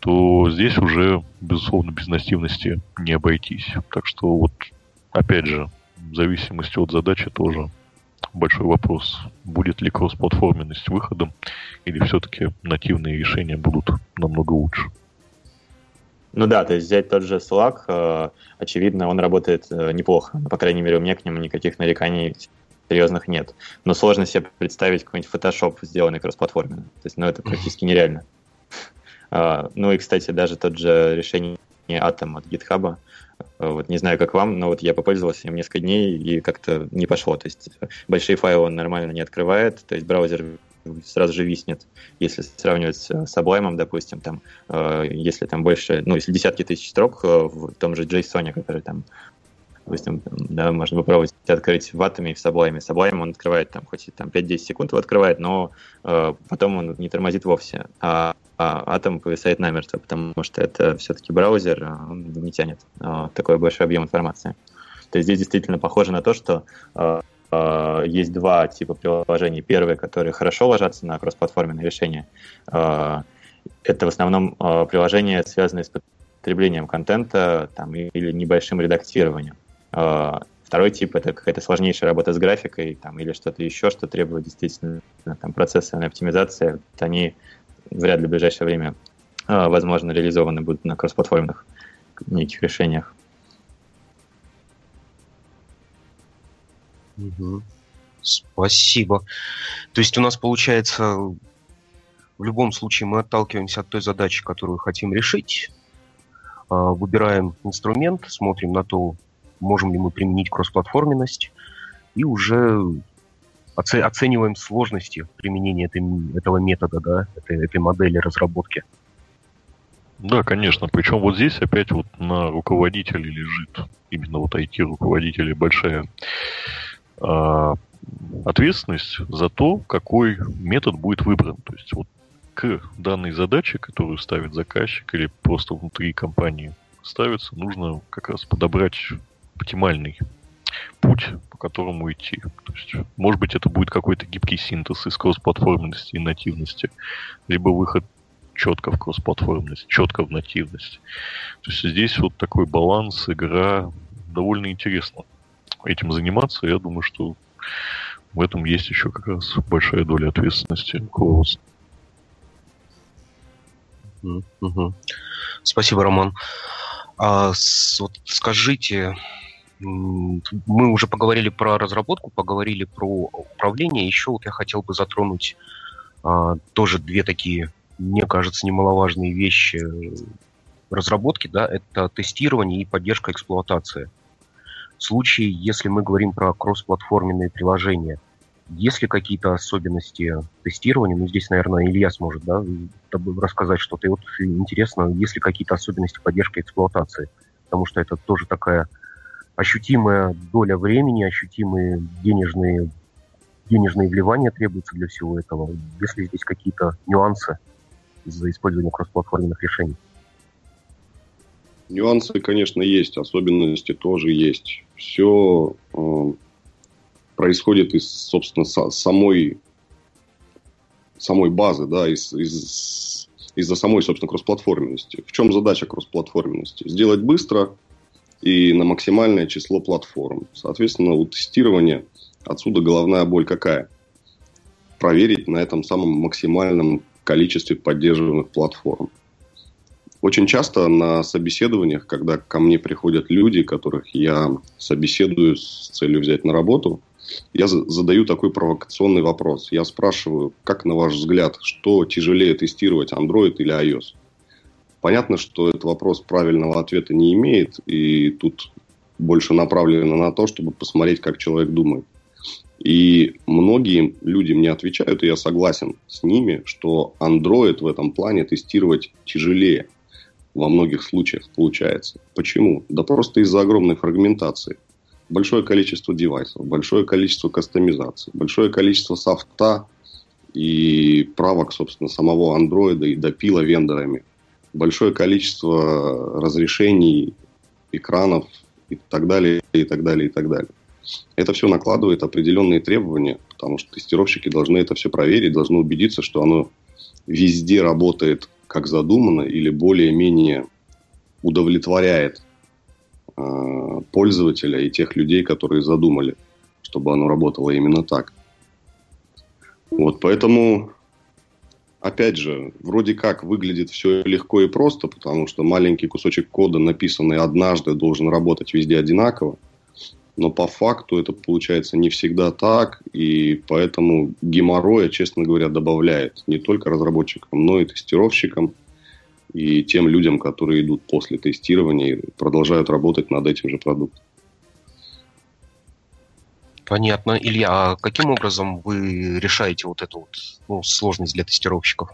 S3: то здесь уже, безусловно, без нативности не обойтись. Так что вот, опять же, в зависимости от задачи тоже большой вопрос, будет ли кроссплатформенность выходом, или все-таки нативные решения будут намного лучше.
S4: Ну да, то есть взять тот же Slack, э, очевидно, он работает э, неплохо. По крайней мере, у меня к нему никаких нареканий серьезных нет. Но сложно себе представить какой-нибудь Photoshop, сделанный кроссплатформенно. То есть, ну, это практически нереально. А, ну и, кстати, даже тот же решение Atom от GitHub, э, вот не знаю, как вам, но вот я попользовался им несколько дней и как-то не пошло. То есть большие файлы он нормально не открывает, то есть браузер сразу же виснет. Если сравнивать с Sublime, допустим, там, э, если там больше, ну, если десятки тысяч строк э, в том же JSON, который там, допустим, да, можно попробовать открыть в Atom и в Sublime. Sublime он открывает там хоть там 5-10 секунд его открывает, но э, потом он не тормозит вовсе. А, а Atom повисает намертво, потому что это все-таки браузер, а он не тянет э, такой большой объем информации. То есть здесь действительно похоже на то, что э, Э, есть два типа приложений. Первые, которые хорошо ложатся на кроссплатформенные решения. Э, это в основном э, приложения, связанные с потреблением контента там, или небольшим редактированием. Второй тип — это какая-то сложнейшая работа с графикой там, или что-то еще, что требует действительно там, процессорной оптимизации. Вот они вряд ли в ближайшее время, возможно, реализованы будут на кроссплатформенных неких решениях.
S2: Спасибо. То есть у нас получается, в любом случае мы отталкиваемся от той задачи, которую хотим решить, а, выбираем инструмент, смотрим на то, можем ли мы применить кроссплатформенность, и уже оцениваем сложности применения этой, этого метода, да, этой, этой модели разработки.
S3: Да, конечно. Причем вот здесь опять вот на руководителе лежит, именно вот IT-руководителе большая а, ответственность за то, какой метод будет выбран. То есть вот к данной задаче, которую ставит заказчик или просто внутри компании ставится, нужно как раз подобрать оптимальный путь, по которому идти. То есть, может быть, это будет какой-то гибкий синтез из кроссплатформенности и нативности, либо выход четко в кроссплатформенность, четко в нативность. То есть здесь вот такой баланс, игра довольно интересно этим заниматься. Я думаю, что в этом есть еще как раз большая доля ответственности руководства.
S2: Спасибо, Роман. А, с, вот скажите, мы уже поговорили про разработку, поговорили про управление. Еще вот я хотел бы затронуть а, тоже две такие, мне кажется, немаловажные вещи разработки. Да, это тестирование и поддержка эксплуатации случае, если мы говорим про кроссплатформенные приложения, есть ли какие-то особенности тестирования? Ну, здесь, наверное, Илья сможет да, рассказать что-то. И вот интересно, есть ли какие-то особенности поддержки эксплуатации? Потому что это тоже такая ощутимая доля времени, ощутимые денежные, денежные вливания требуются для всего этого. Есть ли здесь какие-то нюансы из-за использования кроссплатформенных решений?
S5: Нюансы, конечно, есть, особенности тоже есть. Все э, происходит из, собственно, со, самой, самой базы, да, из, из, из-за самой, собственно, кроссплатформенности. В чем задача кроссплатформенности? Сделать быстро и на максимальное число платформ. Соответственно, у тестирования отсюда головная боль какая? Проверить на этом самом максимальном количестве поддерживаемых платформ. Очень часто на собеседованиях, когда ко мне приходят люди, которых я собеседую с целью взять на работу, я задаю такой провокационный вопрос. Я спрашиваю, как на ваш взгляд, что тяжелее тестировать, Android или iOS? Понятно, что этот вопрос правильного ответа не имеет, и тут больше направлено на то, чтобы посмотреть, как человек думает. И многие люди мне отвечают, и я согласен с ними, что Android в этом плане тестировать тяжелее – во многих случаях получается. Почему? Да просто из-за огромной фрагментации. Большое количество девайсов, большое количество кастомизаций, большое количество софта и правок, собственно, самого андроида и допила вендорами. Большое количество разрешений, экранов и так далее, и так далее, и так далее. Это все накладывает определенные требования, потому что тестировщики должны это все проверить, должны убедиться, что оно везде работает как задумано, или более-менее удовлетворяет э, пользователя и тех людей, которые задумали, чтобы оно работало именно так. Вот, поэтому, опять же, вроде как выглядит все легко и просто, потому что маленький кусочек кода, написанный однажды, должен работать везде одинаково но по факту это получается не всегда так, и поэтому геморроя, честно говоря, добавляет не только разработчикам, но и тестировщикам, и тем людям, которые идут после тестирования и продолжают работать над этим же продуктом.
S2: Понятно. Илья, а каким образом вы решаете вот эту вот ну, сложность для тестировщиков?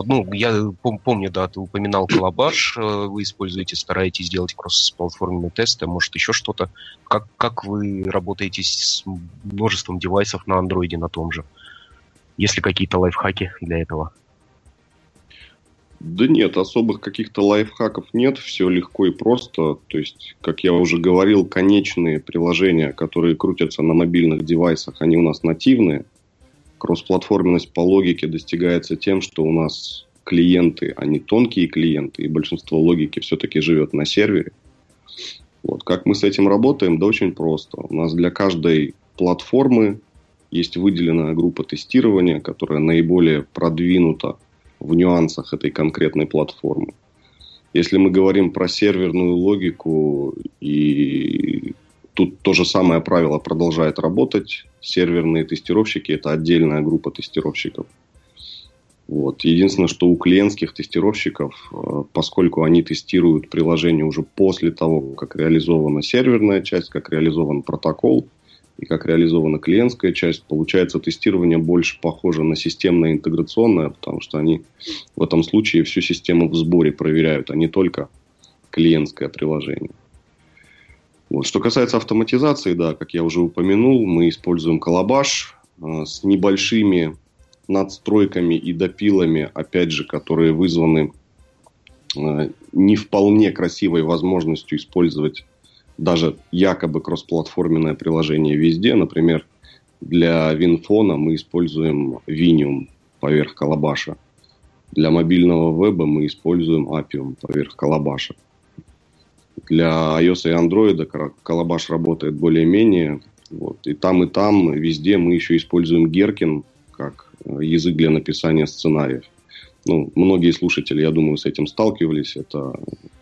S2: Ну, я пом- помню, да, ты упоминал Колобаш, э, вы используете, стараетесь делать кросс-платформенные тесты, может, еще что-то. Как, как вы работаете с множеством девайсов на андроиде на том же? Есть ли какие-то лайфхаки для этого?
S5: Да нет, особых каких-то лайфхаков нет, все легко и просто. То есть, как я уже говорил, конечные приложения, которые крутятся на мобильных девайсах, они у нас нативные. Кроссплатформенность по логике достигается тем, что у нас клиенты, они тонкие клиенты, и большинство логики все-таки живет на сервере. Вот. Как мы с этим работаем? Да очень просто. У нас для каждой платформы есть выделенная группа тестирования, которая наиболее продвинута в нюансах этой конкретной платформы. Если мы говорим про серверную логику и Тут то же самое правило продолжает работать. Серверные тестировщики – это отдельная группа тестировщиков. Вот. Единственное, что у клиентских тестировщиков, э, поскольку они тестируют приложение уже после того, как реализована серверная часть, как реализован протокол и как реализована клиентская часть, получается тестирование больше похоже на системное интеграционное, потому что они в этом случае всю систему в сборе проверяют, а не только клиентское приложение. Вот. Что касается автоматизации, да, как я уже упомянул, мы используем колобаш э, с небольшими надстройками и допилами, опять же, которые вызваны э, не вполне красивой возможностью использовать даже якобы кроссплатформенное приложение везде. Например, для Винфона мы используем Vinium поверх Колобаша. Для мобильного веба мы используем Appium поверх Колобаша. Для iOS и Android Колобаш работает более-менее. Вот. И там, и там, везде мы еще используем Геркин как э, язык для написания сценариев. Ну, многие слушатели, я думаю, с этим сталкивались. Это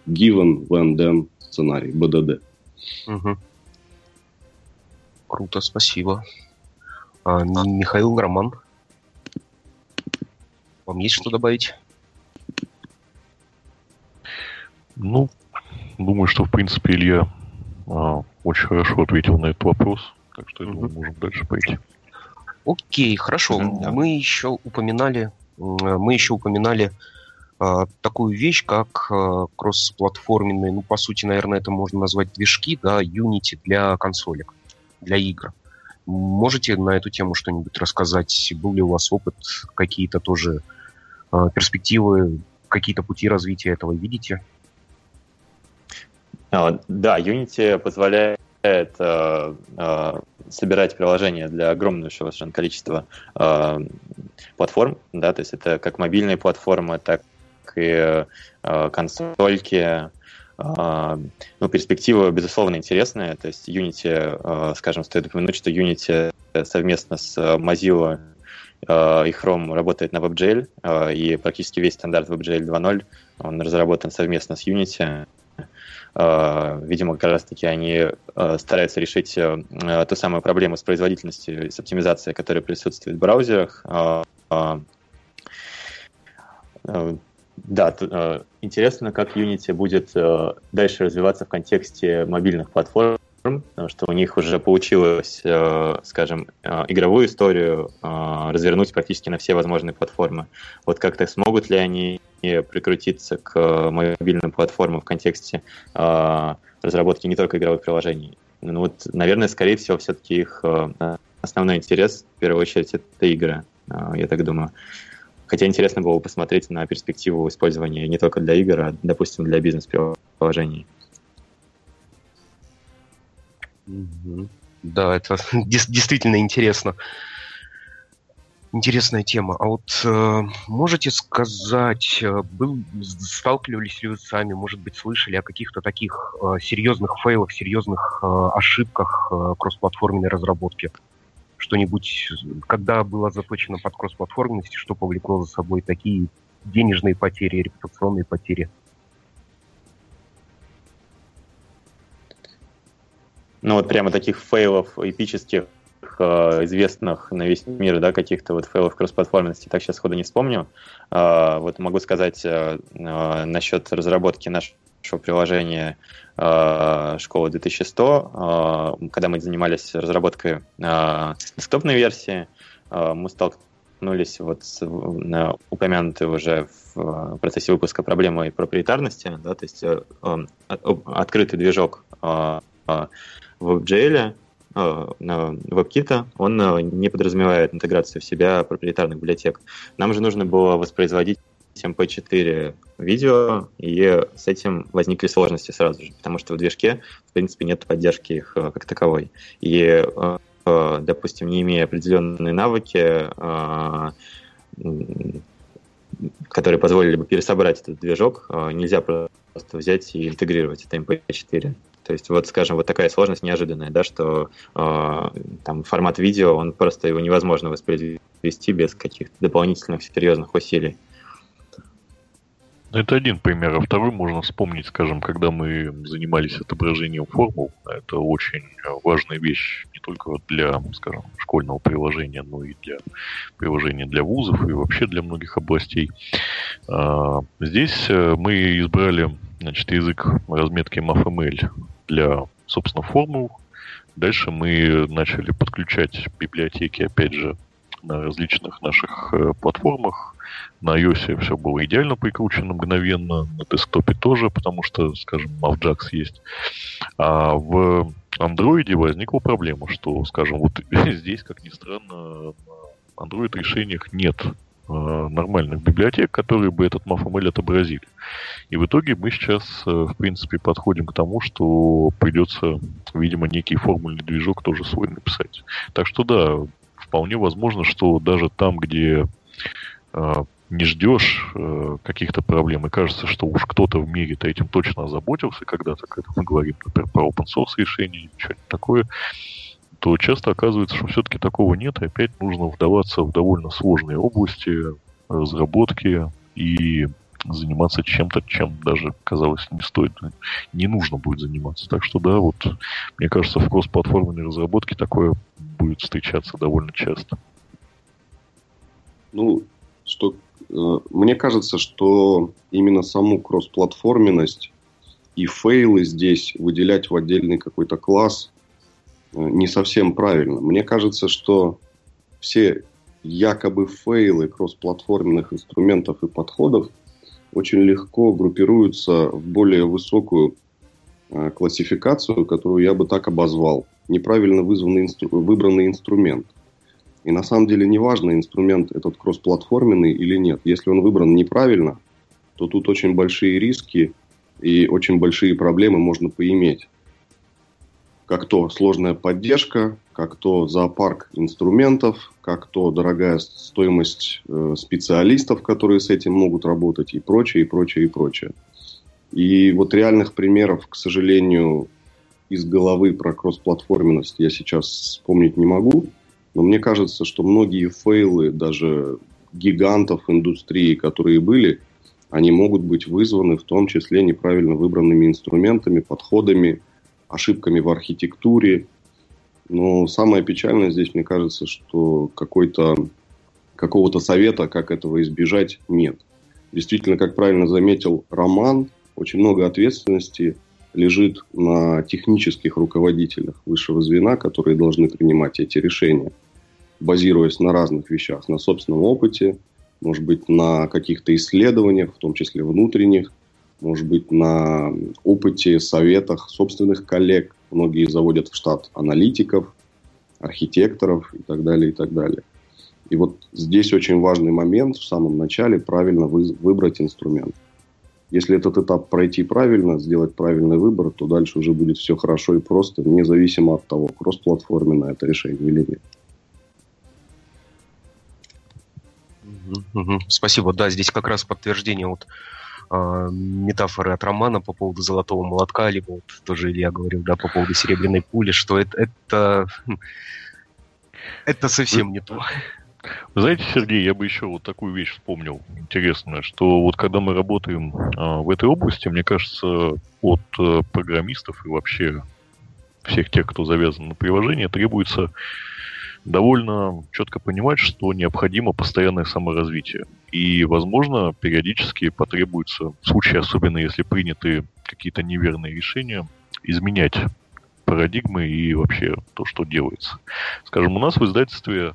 S5: Given, When, Then сценарий, BDD. Угу.
S2: Круто, спасибо. А, Михаил Роман. Вам есть что добавить?
S3: Ну, Думаю, что, в принципе, Илья а, очень хорошо ответил на этот вопрос. Так что, я думаю, можем дальше пойти.
S2: Окей, хорошо. Да. Мы еще упоминали, мы еще упоминали такую вещь, как а, кроссплатформенные, ну, по сути, наверное, это можно назвать движки, да, Unity для консолек, для игр. Можете на эту тему что-нибудь рассказать? Был ли у вас опыт, какие-то тоже а, перспективы, какие-то пути развития этого видите?
S4: А, да, Unity позволяет э, э, собирать приложения для огромного совершенно количества э, платформ, да, то есть это как мобильные платформы, так и э, консольки. Э, ну, перспектива, безусловно, интересная. То есть Unity, э, скажем, стоит упомянуть, что Unity совместно с Mozilla э, и Chrome работает на WebGL, э, и практически весь стандарт WebGL 2.0 он разработан совместно с Unity. Э, видимо, как раз-таки они э, стараются решить э, ту самую проблему с производительностью и с оптимизацией, которая присутствует в браузерах. Да, интересно, как Unity будет дальше развиваться в контексте мобильных платформ, потому что у них уже получилось, скажем, игровую историю развернуть практически на все возможные платформы. Вот как-то смогут ли они прикрутиться к мобильным платформам в контексте э, разработки не только игровых приложений. Ну вот, наверное, скорее всего, все-таки их э, основной интерес, в первую очередь, это игры, э, я так думаю. Хотя интересно было бы посмотреть на перспективу использования не только для игр, а, допустим, для бизнес-приложений.
S2: Да, это действительно интересно. Интересная тема. А вот э, можете сказать, э, был, сталкивались ли вы сами, может быть, слышали о каких-то таких э, серьезных фейлах, серьезных э, ошибках э, кроссплатформенной разработки? Что-нибудь, когда было заточено под кроссплатформенность, что повлекло за собой такие денежные потери, репутационные потери?
S4: Ну вот прямо таких фейлов эпических Э, известных на весь мир, да, каких-то вот фейлов кроссплатформенности, так сейчас сходу не вспомню. Э, вот могу сказать э, насчет разработки нашего приложения школы 2100, когда мы занимались разработкой десктопной версии, мы столкнулись вот с упомянутой уже в процессе выпуска проблемой проприетарности, да, то есть открытый движок в WebGL, Э, WebKit, он э, не подразумевает интеграцию в себя проприетарных библиотек. Нам же нужно было воспроизводить MP4 видео, и с этим возникли сложности сразу же, потому что в движке, в принципе, нет поддержки их э, как таковой. И, допустим, не имея определенные навыки, которые позволили бы пересобрать этот движок, нельзя просто взять и интегрировать это MP4. То есть вот, скажем, вот такая сложность неожиданная, да, что э, там формат видео, он просто его невозможно воспроизвести без каких-то дополнительных серьезных усилий.
S3: Ну, это один пример. А второй можно вспомнить, скажем, когда мы занимались отображением формул. Это очень важная вещь не только для, скажем, школьного приложения, но и для приложения для вузов и вообще для многих областей. А, здесь э, мы избрали значит, язык разметки MAFML для, собственно, формул. Дальше мы начали подключать библиотеки, опять же, на различных наших э, платформах. На iOS все было идеально прикручено мгновенно, на десктопе тоже, потому что, скажем, Mavjax есть. А в Android возникла проблема, что, скажем, вот здесь, как ни странно, на Android решениях нет Э, нормальных библиотек, которые бы этот MAFML отобразили. И в итоге мы сейчас, э, в принципе, подходим к тому, что придется, видимо, некий формульный движок тоже свой написать. Так что да, вполне возможно, что даже там, где не ждешь э, каких-то проблем, и кажется, что уж кто-то в мире-то этим точно озаботился когда-то, когда мы говорим, например, про open source решения или что-нибудь такое, то часто оказывается, что все-таки такого нет, и опять нужно вдаваться в довольно сложные области разработки и заниматься чем-то, чем даже, казалось, не стоит, не нужно будет заниматься. Так что да, вот мне кажется, в кроссплатформенной разработке такое будет встречаться довольно часто.
S5: Ну, что э, мне кажется, что именно саму кроссплатформенность и фейлы здесь выделять в отдельный какой-то класс не совсем правильно. Мне кажется, что все якобы фейлы кроссплатформенных инструментов и подходов очень легко группируются в более высокую э, классификацию, которую я бы так обозвал. Неправильно вызванный инстру... выбранный инструмент. И на самом деле неважно, инструмент этот кроссплатформенный или нет. Если он выбран неправильно, то тут очень большие риски и очень большие проблемы можно поиметь. Как то сложная поддержка, как то зоопарк инструментов, как то дорогая стоимость э, специалистов, которые с этим могут работать и прочее, и прочее, и прочее. И вот реальных примеров, к сожалению, из головы про кроссплатформенность я сейчас вспомнить не могу. Но мне кажется, что многие фейлы даже гигантов индустрии, которые были, они могут быть вызваны в том числе неправильно выбранными инструментами, подходами, ошибками в архитектуре. Но самое печальное здесь, мне кажется, что какой-то, какого-то совета, как этого избежать, нет. Действительно, как правильно заметил Роман, очень много ответственности лежит на технических руководителях высшего звена, которые должны принимать эти решения, базируясь на разных вещах, на собственном опыте, может быть, на каких-то исследованиях, в том числе внутренних, может быть, на опыте, советах собственных коллег. Многие заводят в штат аналитиков, архитекторов и так далее, и так далее. И вот здесь очень важный момент в самом начале правильно вы, выбрать инструмент. Если этот этап пройти правильно, сделать правильный выбор, то дальше уже будет все хорошо и просто, независимо от того, кроссплатформенно это решение или нет.
S2: Спасибо. Да, здесь как раз подтверждение вот э, метафоры от Романа по поводу золотого молотка, либо вот тоже Илья говорил, да, по поводу серебряной пули, что это, это, это совсем не то.
S3: Вы знаете, Сергей, я бы еще вот такую вещь вспомнил интересную, что вот когда мы работаем а, в этой области, мне кажется, от а, программистов и вообще всех тех, кто завязан на приложение, требуется довольно четко понимать, что необходимо постоянное саморазвитие. И, возможно, периодически потребуется, в случае особенно если приняты какие-то неверные решения, изменять парадигмы и вообще то, что делается. Скажем, у нас в издательстве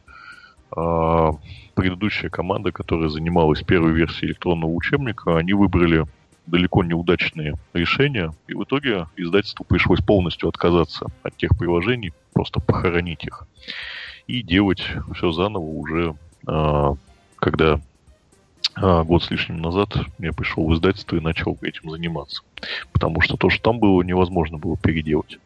S3: предыдущая команда, которая занималась первой версией электронного учебника, они выбрали далеко неудачные решения, и в итоге издательству пришлось полностью отказаться от тех приложений, просто похоронить их и делать все заново уже, а, когда а, год с лишним назад я пришел в издательство и начал этим заниматься. Потому что то, что там было, невозможно было переделать.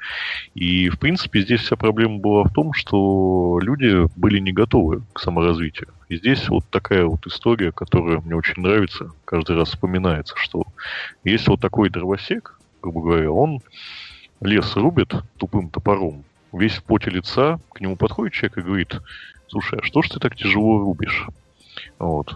S3: И, в принципе, здесь вся проблема была в том, что люди были не готовы к саморазвитию. И здесь вот такая вот история, которая мне очень нравится, каждый раз вспоминается, что есть вот такой дровосек, грубо говоря, он лес рубит тупым топором, весь в поте лица, к нему подходит человек и говорит, слушай, а что ж ты так тяжело рубишь? Вот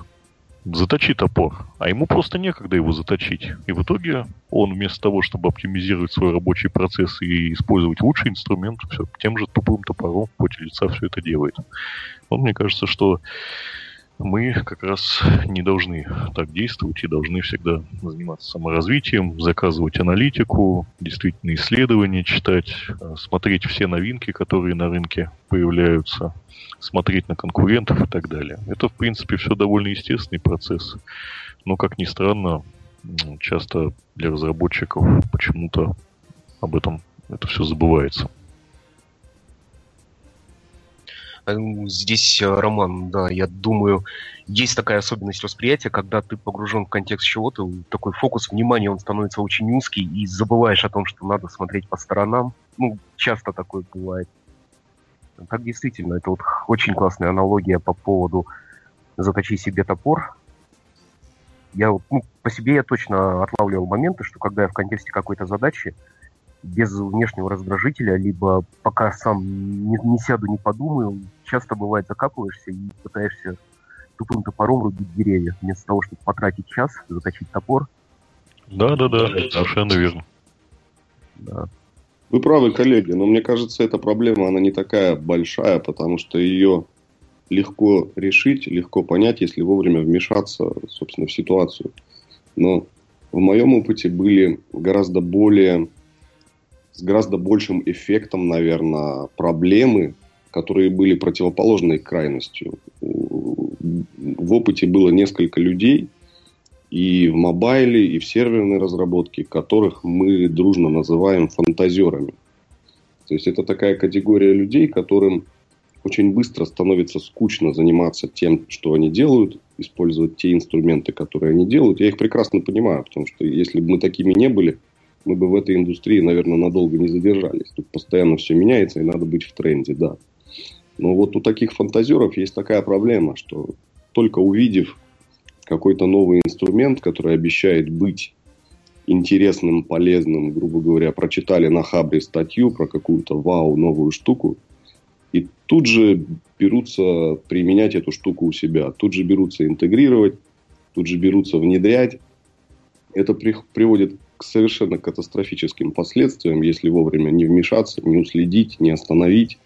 S3: заточи топор, а ему просто некогда его заточить. И в итоге он вместо того, чтобы оптимизировать свой рабочий процесс и использовать лучший инструмент, все, тем же тупым топором в поте лица все это делает. Вот мне кажется, что мы как раз не должны так действовать и должны всегда заниматься саморазвитием, заказывать аналитику, действительно исследования читать, э, смотреть все новинки, которые на рынке появляются, смотреть на конкурентов и так далее. Это, в принципе, все довольно естественный процесс. Но, как ни странно, часто для разработчиков почему-то об этом это все забывается.
S2: Здесь, э, Роман, да, я думаю, есть такая особенность восприятия, когда ты погружен в контекст чего-то, такой фокус внимания, он становится очень узкий, и забываешь о том, что надо смотреть по сторонам. Ну, часто такое бывает. Так действительно, это вот очень классная аналогия по поводу «заточи себе топор». Я вот, ну, по себе я точно отлавливал моменты, что когда я в контексте какой-то задачи без внешнего раздражителя, либо пока сам не, не сяду, не подумаю, часто бывает закапываешься и пытаешься тупым топором рубить деревья, вместо того, чтобы потратить час, заточить топор.
S3: Да, да, да, совершенно верно.
S5: Да. Вы правы, коллеги, но мне кажется, эта проблема, она не такая большая, потому что ее легко решить, легко понять, если вовремя вмешаться, собственно, в ситуацию. Но в моем опыте были гораздо более с гораздо большим эффектом, наверное, проблемы, которые были противоположной крайностью. В опыте было несколько людей и в мобайле, и в серверной разработке, которых мы дружно называем фантазерами. То есть это такая категория людей, которым очень быстро становится скучно заниматься тем, что они делают, использовать те инструменты, которые они делают. Я их прекрасно понимаю, потому что если бы мы такими не были, мы бы в этой индустрии, наверное, надолго не задержались. Тут постоянно все меняется, и надо быть в тренде, да. Но вот у таких фантазеров есть такая проблема, что только увидев какой-то новый инструмент, который обещает быть интересным, полезным, грубо говоря, прочитали на Хабре статью про какую-то вау, новую штуку, и тут же берутся применять эту штуку у себя, тут же берутся интегрировать, тут же берутся внедрять. Это при, приводит к совершенно катастрофическим последствиям, если вовремя не вмешаться, не уследить, не остановить.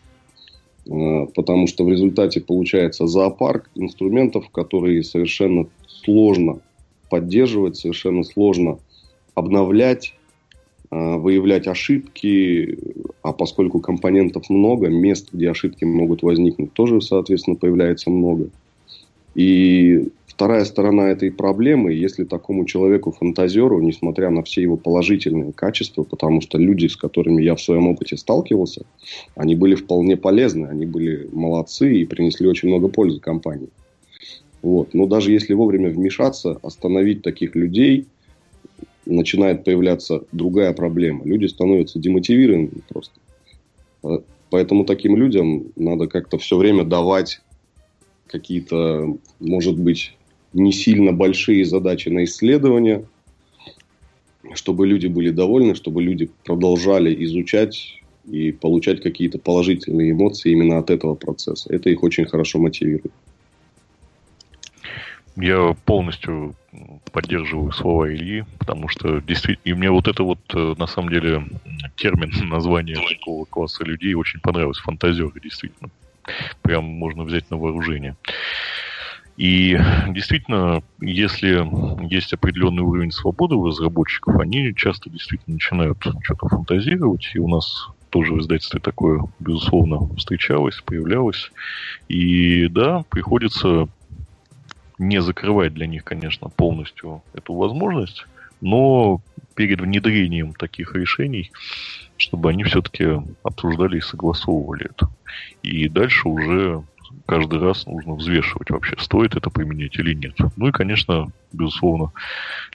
S5: Э, потому что в результате получается зоопарк инструментов, которые совершенно сложно поддерживать, совершенно сложно обновлять, э, выявлять ошибки, а поскольку компонентов много, мест, где ошибки могут возникнуть, тоже, соответственно, появляется много. И вторая сторона этой проблемы, если такому человеку, фантазеру, несмотря на все его положительные качества, потому что люди, с которыми я в своем опыте сталкивался, они были вполне полезны, они были молодцы и принесли очень много пользы компании. Вот. Но даже если вовремя вмешаться, остановить таких людей, начинает появляться другая проблема. Люди становятся демотивированы просто. Поэтому таким людям надо как-то все время давать какие-то, может быть, не сильно большие задачи на исследование, чтобы люди были довольны, чтобы люди продолжали изучать и получать какие-то положительные эмоции именно от этого процесса. Это их очень хорошо мотивирует.
S3: Я полностью поддерживаю слова Ильи, потому что действительно, и мне вот это вот, э, на самом деле, термин, название такого класса людей очень понравилось, фантазеры, действительно. Прям можно взять на вооружение. И действительно, если есть определенный уровень свободы у разработчиков, они часто действительно начинают что-то фантазировать, и у нас тоже в издательстве такое, безусловно, встречалось, появлялось. И да, приходится не закрывать для них, конечно, полностью эту возможность, но перед внедрением таких решений, чтобы они все-таки обсуждали и согласовывали это. И дальше уже каждый раз нужно взвешивать вообще, стоит это применять или нет. Ну и, конечно, безусловно,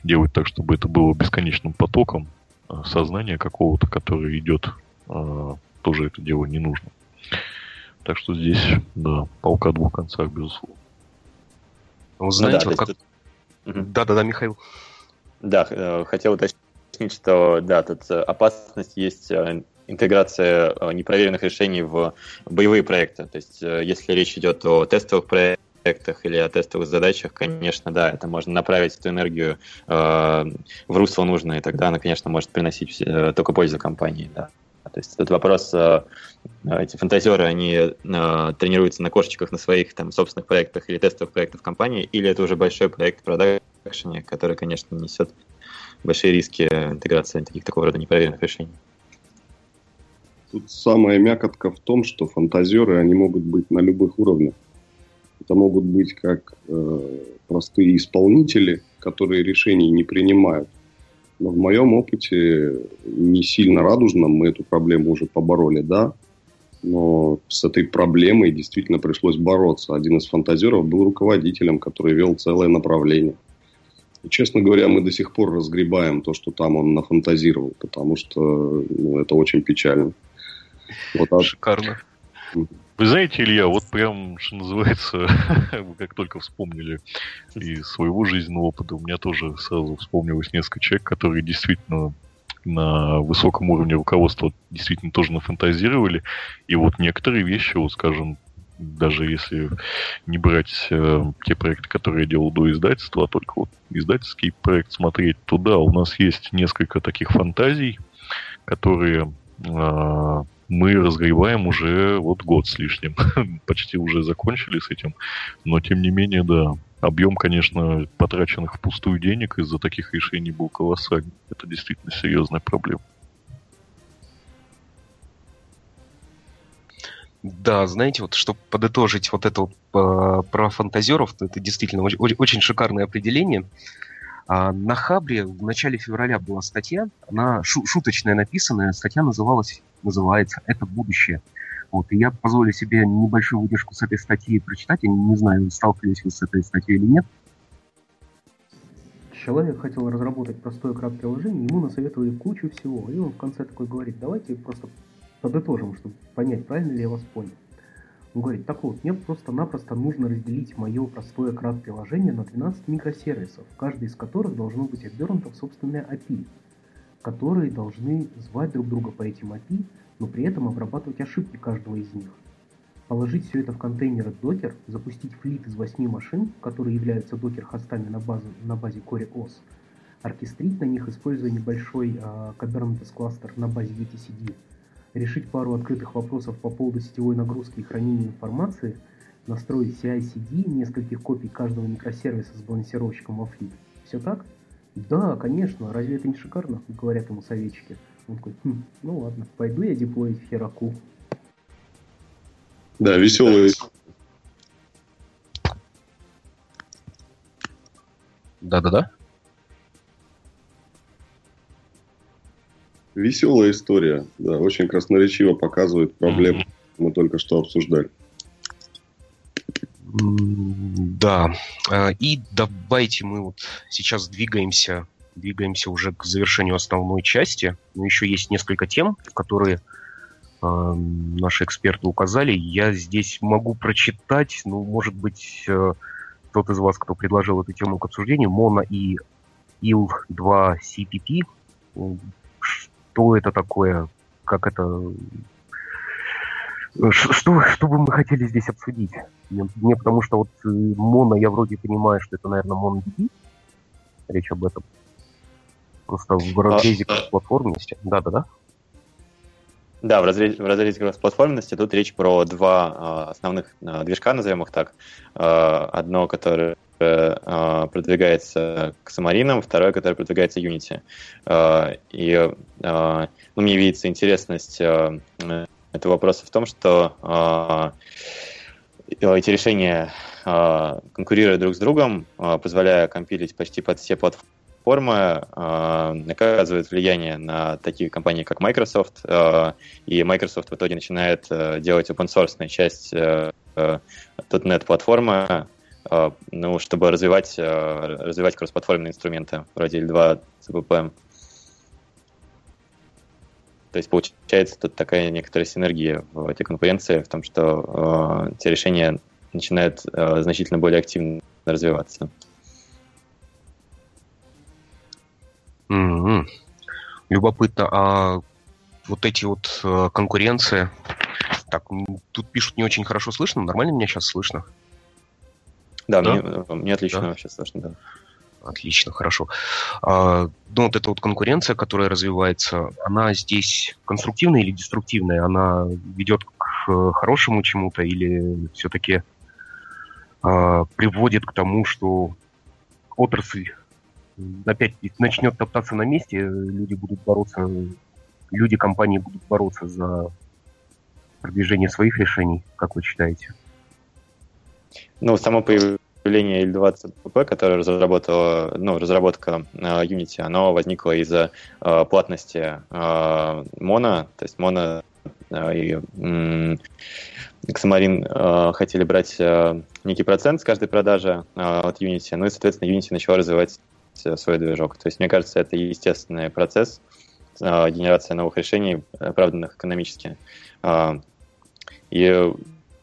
S3: делать так, чтобы это было бесконечным потоком э, сознания какого-то, который идет, э, тоже это дело не нужно. Так что здесь, да, полка двух концах, безусловно.
S2: Вы знаете, ну, да, вот как... Да-да-да, Михаил.
S4: Да, э, хотел уточнить, что да, тут опасность есть интеграция э, непроверенных решений в боевые проекты. То есть, э, если речь идет о тестовых проектах или о тестовых задачах, конечно, да, это можно направить эту энергию э, в русло нужное, и тогда она, конечно, может приносить э, только пользу компании, да. То есть этот вопрос, э, эти фантазеры, они э, тренируются на кошечках на своих там собственных проектах или тестовых проектах компании, или это уже большой проект продакшене, который, конечно, несет большие риски интеграции таких такого рода непроверенных решений.
S5: Тут самая мякотка в том, что фантазеры, они могут быть на любых уровнях. Это могут быть как э, простые исполнители, которые решений не принимают. Но в моем опыте не сильно радужном мы эту проблему уже побороли, да. Но с этой проблемой действительно пришлось бороться. Один из фантазеров был руководителем, который вел целое направление. И, честно говоря, мы до сих пор разгребаем то, что там он нафантазировал, потому что ну, это очень печально.
S3: Вот так. Шикарно. Вы знаете, Илья, вот прям, что называется, вы как только вспомнили из своего жизненного опыта, у меня тоже сразу вспомнилось несколько человек, которые действительно на высоком уровне руководства действительно тоже нафантазировали. И вот некоторые вещи, вот скажем, даже если не брать э, те проекты, которые я делал до издательства, а только вот издательский проект смотреть, то да, у нас есть несколько таких фантазий, которые э, мы разгреваем уже вот год с лишним. Почти уже закончили с этим. Но, тем не менее, да, объем, конечно, потраченных впустую денег из-за таких решений был колоссальный. Это действительно серьезная проблема.
S2: Да, знаете, вот чтобы подытожить вот это вот, э, про фантазеров, это действительно очень, очень шикарное определение. А на Хабре в начале февраля была статья, она шу- шуточная написанная, статья называлась называется «Это будущее». Вот, и я позволю себе небольшую выдержку с этой статьи прочитать. Я не знаю, сталкивались вы с этой статьей или нет.
S6: Человек хотел разработать простое крат-приложение, ему насоветовали кучу всего, и он в конце такой говорит, давайте просто подытожим, чтобы понять, правильно ли я вас понял. Он говорит, так вот, мне просто-напросто нужно разделить мое простое крат-приложение на 12 микросервисов, каждый из которых должно быть обернуто в собственное API, которые должны звать друг друга по этим API, но при этом обрабатывать ошибки каждого из них. Положить все это в контейнер Docker, запустить флит из 8 машин, которые являются докер-хостами на, базу, на базе Core OS, оркестрить на них, используя небольшой э, Kubernetes кластер на базе etcd, решить пару открытых вопросов по поводу сетевой нагрузки и хранения информации, настроить CI-CD, нескольких копий каждого микросервиса с балансировщиком во флит. Все так? Да, конечно, разве это не шикарно? Говорят ему советчики. Он такой, хм, ну ладно, пойду я деплоить в Хераку.
S5: Да, веселая.
S2: Да-да-да.
S5: Веселая история, да, очень красноречиво показывает проблему, mm-hmm. мы только что обсуждали.
S2: Да, а, и давайте мы вот сейчас двигаемся, двигаемся уже к завершению основной части. Но еще есть несколько тем, которые э, наши эксперты указали. Я здесь могу прочитать, ну, может быть, э, тот из вас, кто предложил эту тему к обсуждению, Моно и IL-2 CPP что это такое, как это... Что, что бы мы хотели здесь обсудить? Мне, мне потому что вот э, моно, я вроде понимаю, что это, наверное, MonoDB. Речь об этом. Просто в разрезе а, платформенности. Да-да-да.
S4: Да, в разрезе, в разрезе кросс-платформенности тут речь про два э, основных э, движка, назовем их так. Э, одно, которое э, продвигается к Самаринам, второе, которое продвигается Unity. Э, и э, ну, мне видится интересность э, этого вопроса в том, что э, эти решения, э, конкурируя друг с другом, э, позволяя компилить почти под все платформы, оказывают влияние на такие компании, как Microsoft, и Microsoft в итоге начинает э, делать open-source часть э, .NET платформы, а, ну, чтобы развивать, а, развивать кроссплатформенные инструменты вроде L2, CPP. То есть получается тут такая некоторая синергия в этой конкуренции, в том, что э, те решения начинают э, значительно более активно развиваться.
S2: Mm-hmm. Любопытно, а вот эти вот э, конкуренции, так, тут пишут не очень хорошо слышно, нормально меня сейчас слышно?
S4: Да, да? Мне, э, мне отлично да? вообще слышно, да.
S2: Отлично, хорошо. А, ну, вот эта вот конкуренция, которая развивается, она здесь конструктивная или деструктивная? Она ведет к хорошему чему-то или все-таки а, приводит к тому, что отрасль опять начнет топтаться на месте, люди будут бороться, люди компании будут бороться за продвижение своих решений, как вы считаете?
S4: Ну, само появление L20PP, которое разработала, ну, разработка uh, Unity, оно возникло из-за uh, платности uh, Mono, то есть Mono и Xamarin uh, хотели брать uh, некий процент с каждой продажи uh, от Unity, ну и, соответственно, Unity начала развивать свой движок. То есть, мне кажется, это естественный процесс, генерация новых решений, оправданных экономически. И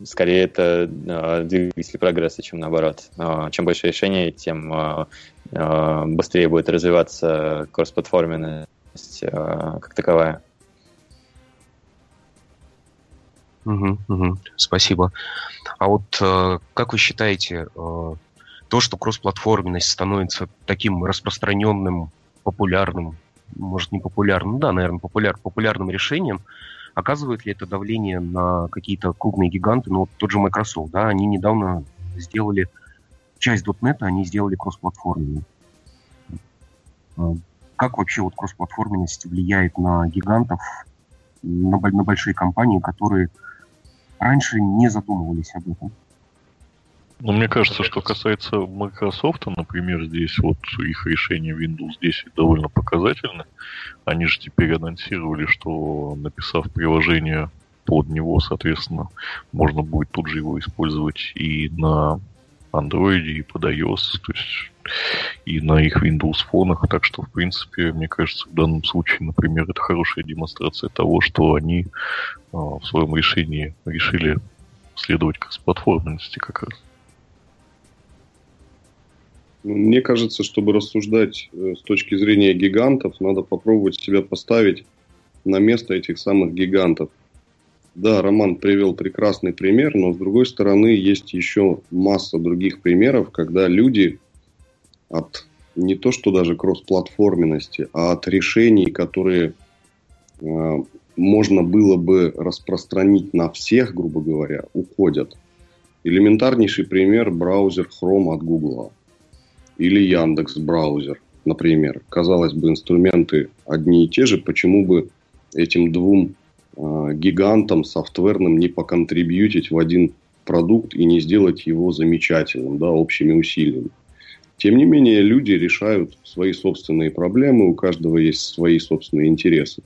S4: скорее это э, двигатель прогресса, чем наоборот. Э, чем больше решений, тем э, э, быстрее будет развиваться кросс-платформенность э, как таковая.
S2: Угу, угу, спасибо. А вот э, как вы считаете, э, то, что кроссплатформенность становится таким распространенным, популярным, может не популярным, да, наверное, популяр, популярным решением, Оказывает ли это давление на какие-то крупные гиганты? Ну, вот тот же Microsoft, да, они недавно сделали часть .NET, они сделали кроссплатформенную. А, как вообще вот кроссплатформенность влияет на гигантов, на, на большие компании, которые раньше не задумывались об этом?
S3: Ну, мне кажется, что касается Microsoft, например, здесь вот их решение Windows 10 довольно показательно. Они же теперь анонсировали, что написав приложение под него, соответственно, можно будет тут же его использовать и на Android, и под iOS, то есть и на их Windows фонах. Так что, в принципе, мне кажется, в данном случае, например, это хорошая демонстрация того, что они а, в своем решении решили следовать к платформенности как раз.
S5: Мне кажется, чтобы рассуждать э, с точки зрения гигантов, надо попробовать себя поставить на место этих самых гигантов. Да, Роман привел прекрасный пример, но с другой стороны есть еще масса других примеров, когда люди от не то что даже кроссплатформенности, а от решений, которые э, можно было бы распространить на всех, грубо говоря, уходят. Элементарнейший пример браузер Chrome от Google или Яндекс браузер, например. Казалось бы, инструменты одни и те же, почему бы этим двум э, гигантам софтверным не поконтрибьютить в один продукт и не сделать его замечательным, да, общими усилиями. Тем не менее, люди решают свои собственные проблемы, у каждого есть свои собственные интересы.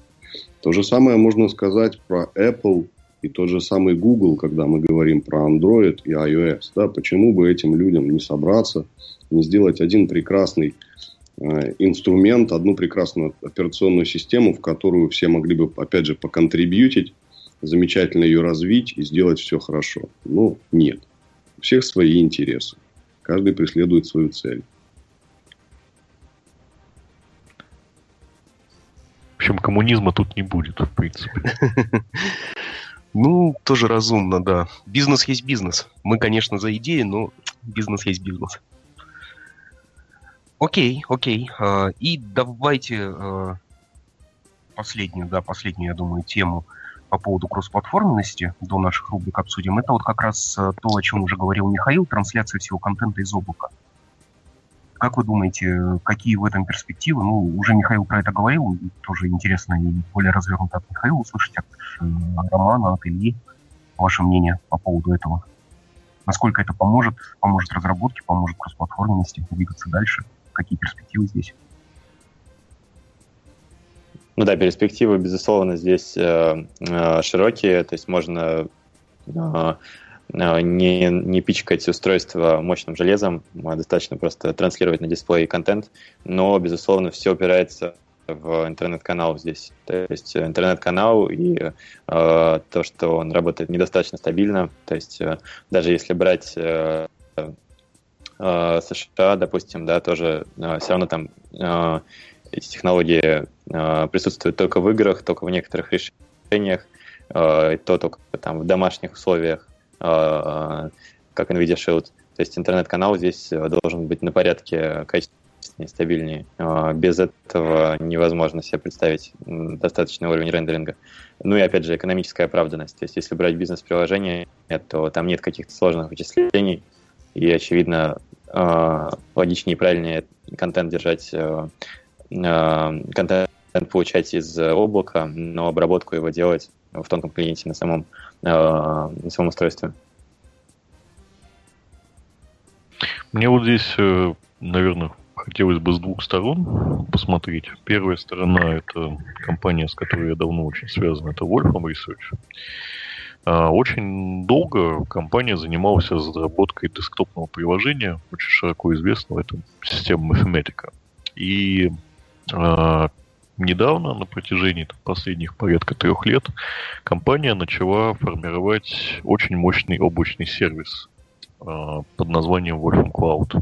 S5: То же самое можно сказать про Apple и тот же самый Google, когда мы говорим про Android и iOS. Да, почему бы этим людям не собраться, не сделать один прекрасный э, инструмент, одну прекрасную операционную систему, в которую все могли бы, опять же, поконтрибьютить, замечательно ее развить и сделать все хорошо. Но нет. У всех свои интересы. Каждый преследует свою цель.
S3: В общем, коммунизма тут не будет, в принципе.
S2: Ну, тоже разумно, да. Бизнес есть бизнес. Мы, конечно, за идеи, но бизнес есть бизнес. Окей, окей. А, и давайте а, последнюю, да, последнюю, я думаю, тему по поводу кроссплатформенности до наших рубрик обсудим. Это вот как раз а, то, о чем уже говорил Михаил, трансляция всего контента из облака. Как вы думаете, какие в этом перспективы? Ну, уже Михаил про это говорил, тоже интересно и более развернуто от Михаила услышать, от э, Романа, от Ильи, ваше мнение по поводу этого. Насколько это поможет, поможет разработке, поможет кроссплатформенности двигаться дальше? Какие перспективы здесь?
S4: Ну да, перспективы, безусловно, здесь э, э, широкие, то есть можно Э, не, не пичкать устройство мощным железом, а достаточно просто транслировать на дисплей контент, но, безусловно, все опирается в интернет-канал здесь. То есть интернет-канал и э, то, что он работает недостаточно стабильно. То есть э, даже если брать э, э, США, допустим, да, тоже э, все равно там э, эти технологии э, присутствуют только в играх, только в некоторых решениях, э, то только там в домашних условиях. А, как NVIDIA Shield. То есть интернет-канал здесь э, должен быть на порядке качественнее, стабильнее. А, без этого невозможно себе представить достаточный уровень рендеринга. Ну и опять же экономическая оправданность. То есть если брать бизнес-приложение, то там нет каких-то сложных вычислений, и очевидно а, логичнее и правильнее контент держать, э, контент получать из облака, но обработку его делать в тонком клиенте на самом, э, на самом устройстве.
S3: Мне вот здесь, э, наверное, хотелось бы с двух сторон посмотреть. Первая сторона – это компания, с которой я давно очень связан, это Wolfram Research. А, очень долго компания занималась разработкой десктопного приложения, очень широко известного, это система Mathematica. И а, недавно, на протяжении там, последних порядка трех лет, компания начала формировать очень мощный облачный сервис э, под названием Wolfram Cloud.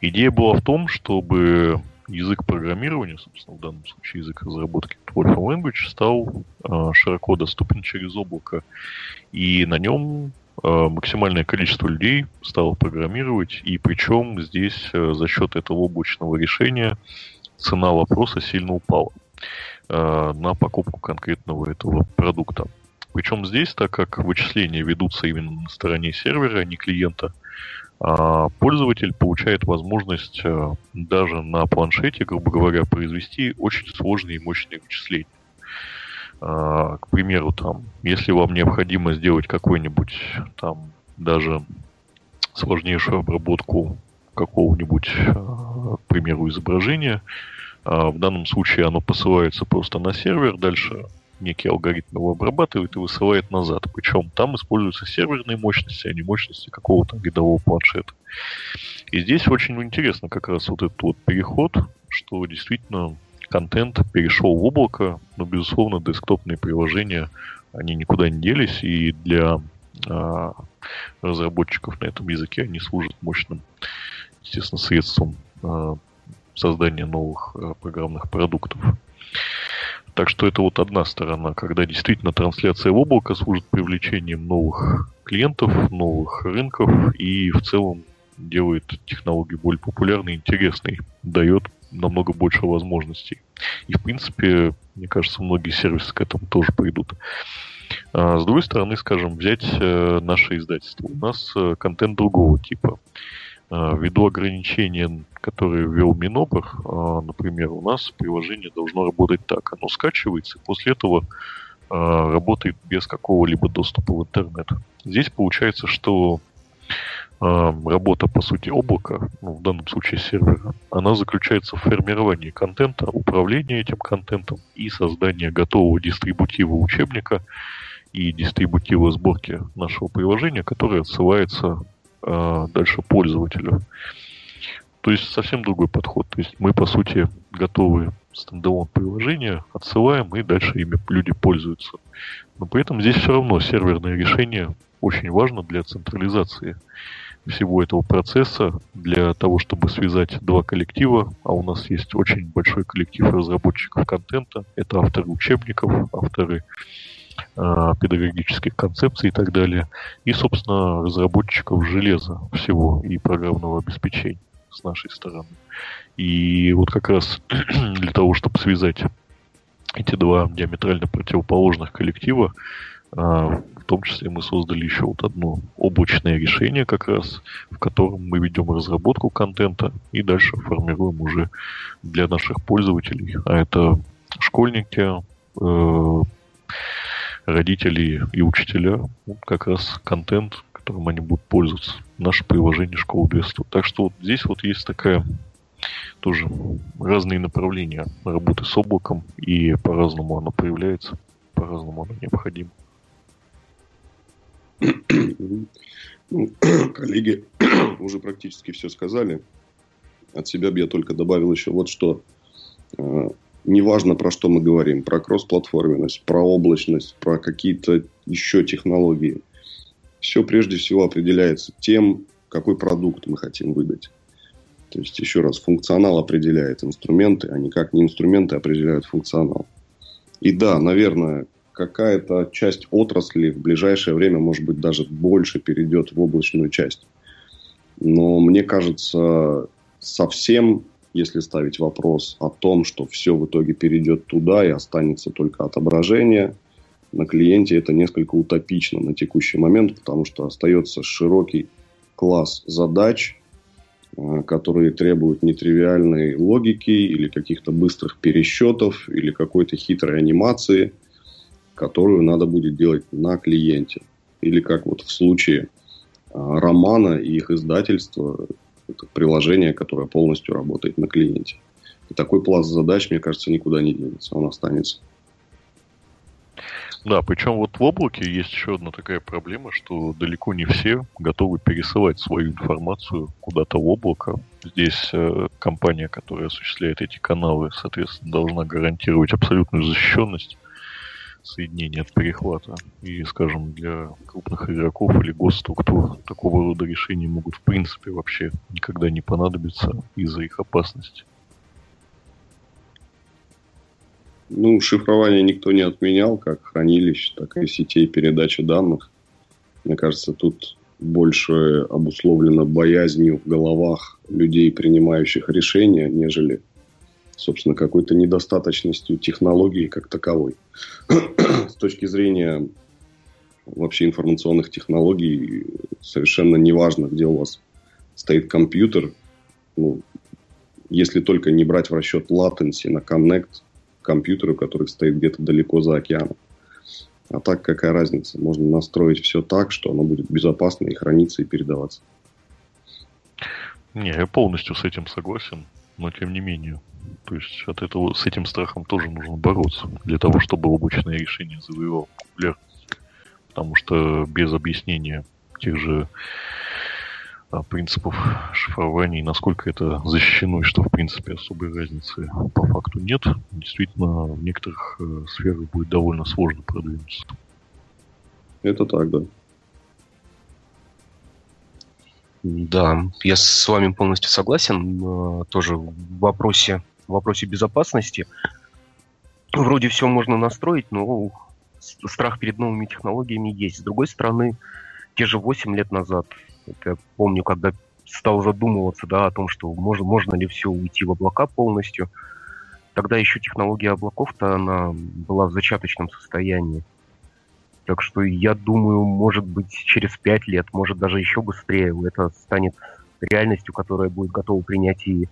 S3: Идея была в том, чтобы язык программирования, собственно, в данном случае язык разработки Wolfram Language, стал э, широко доступен через облако. И на нем э, максимальное количество людей стало программировать, и причем здесь за счет этого облачного решения цена вопроса сильно упала э, на покупку конкретного этого продукта. Причем здесь, так как вычисления ведутся именно на стороне сервера, а не клиента, э, пользователь получает возможность э, даже на планшете, грубо говоря, произвести очень сложные и мощные вычисления. Э, к примеру, там, если вам необходимо сделать какой-нибудь там даже сложнейшую обработку какого-нибудь, к примеру, изображения. В данном случае оно посылается просто на сервер, дальше некий алгоритм его обрабатывает и высылает назад. Причем там используются серверные мощности, а не мощности какого-то рядового планшета. И здесь очень интересно как раз вот этот вот переход, что действительно контент перешел в облако, но, безусловно, десктопные приложения, они никуда не делись, и для а, разработчиков на этом языке они служат мощным, естественно, средством а, создания новых а, программных продуктов. Так что это вот одна сторона, когда действительно трансляция в облако служит привлечением новых клиентов, новых рынков и в целом делает технологию более популярной и интересной, дает намного больше возможностей. И, в принципе, мне кажется, многие сервисы к этому тоже пойдут. А с другой стороны, скажем, взять э, наше издательство. У нас э, контент другого типа. А, ввиду ограничения, которые ввел Минобр, а, например, у нас приложение должно работать так. Оно скачивается, после этого а, работает без какого-либо доступа в интернет. Здесь получается, что работа, по сути, облака, ну, в данном случае сервера, она заключается в формировании контента, управлении этим контентом и создании готового дистрибутива учебника и дистрибутива сборки нашего приложения, которое отсылается э, дальше пользователю. То есть совсем другой подход. То есть мы, по сути, готовы стендалон приложения, отсылаем, и дальше ими люди пользуются. Но при этом здесь все равно серверное решение очень важно для централизации всего этого процесса, для того, чтобы связать два коллектива, а у нас есть очень большой коллектив разработчиков контента, это авторы учебников, авторы э, педагогических концепций и так далее, и, собственно, разработчиков железа всего и программного обеспечения с нашей стороны. И вот как раз для того, чтобы связать эти два диаметрально противоположных коллектива, а, в том числе мы создали еще вот одно облачное решение как раз, в котором мы ведем разработку контента и дальше формируем уже для наших пользователей. А это школьники, э, родители и учителя, вот как раз контент, которым они будут пользоваться. Наше приложение школы 200. Так что вот здесь вот есть такая тоже разные направления работы с облаком, и по-разному оно появляется, по-разному оно необходимо.
S5: Ну, коллеги уже практически все сказали. От себя бы я только добавил еще вот что. Неважно, про что мы говорим, про кроссплатформенность, про облачность, про какие-то еще технологии. Все прежде всего определяется тем, какой продукт мы хотим выдать. То есть, еще раз, функционал определяет инструменты, а никак не инструменты определяют функционал. И да, наверное, какая-то часть отрасли в ближайшее время, может быть, даже больше перейдет в облачную часть. Но мне кажется, совсем если ставить вопрос о том, что все в итоге перейдет туда и останется только отображение на клиенте, это несколько утопично на текущий момент, потому что остается широкий класс задач, э, которые требуют нетривиальной логики или каких-то быстрых пересчетов или какой-то хитрой анимации, которую надо будет делать на клиенте. Или как вот в случае э, романа и их издательства, это приложение, которое полностью работает на клиенте. И такой пласт задач, мне кажется, никуда не денется, он останется.
S3: Да, причем вот в облаке есть еще одна такая проблема, что далеко не все готовы пересылать свою информацию куда-то в облако. Здесь э, компания, которая осуществляет эти каналы, соответственно, должна гарантировать абсолютную защищенность соединения от перехвата. И, скажем, для крупных игроков или госструктур такого рода решения могут в принципе вообще никогда не понадобиться из-за их опасности.
S5: Ну, шифрование никто не отменял, как хранилищ, так и сетей передачи данных. Мне кажется, тут больше обусловлено боязнью в головах людей, принимающих решения, нежели собственно, какой-то недостаточностью технологии как таковой. С точки зрения вообще информационных технологий совершенно неважно, где у вас стоит компьютер, ну, если только не брать в расчет latency на connect компьютеру, который стоит где-то далеко за океаном. А так какая разница? Можно настроить все так, что оно будет безопасно и храниться, и передаваться.
S3: Не, я полностью с этим согласен, но тем не менее. То есть от этого с этим страхом тоже нужно бороться для того, чтобы облачное решение завоевало популярность. Потому что без объяснения тех же а, принципов шифрования и насколько это защищено и что в принципе особой разницы по факту нет, действительно в некоторых э, сферах будет довольно сложно продвинуться.
S5: Это так, да.
S2: Да, я с вами полностью согласен. Тоже в вопросе, вопросе безопасности. Вроде все можно настроить, но страх перед новыми технологиями есть. С другой стороны, те же 8 лет назад, я помню, когда стал задумываться да, о том, что можно, можно ли все уйти в облака полностью, тогда еще технология облаков-то она была в зачаточном состоянии. Так что я думаю, может быть, через пять лет, может даже еще быстрее, это станет реальностью, которая будет готова принять и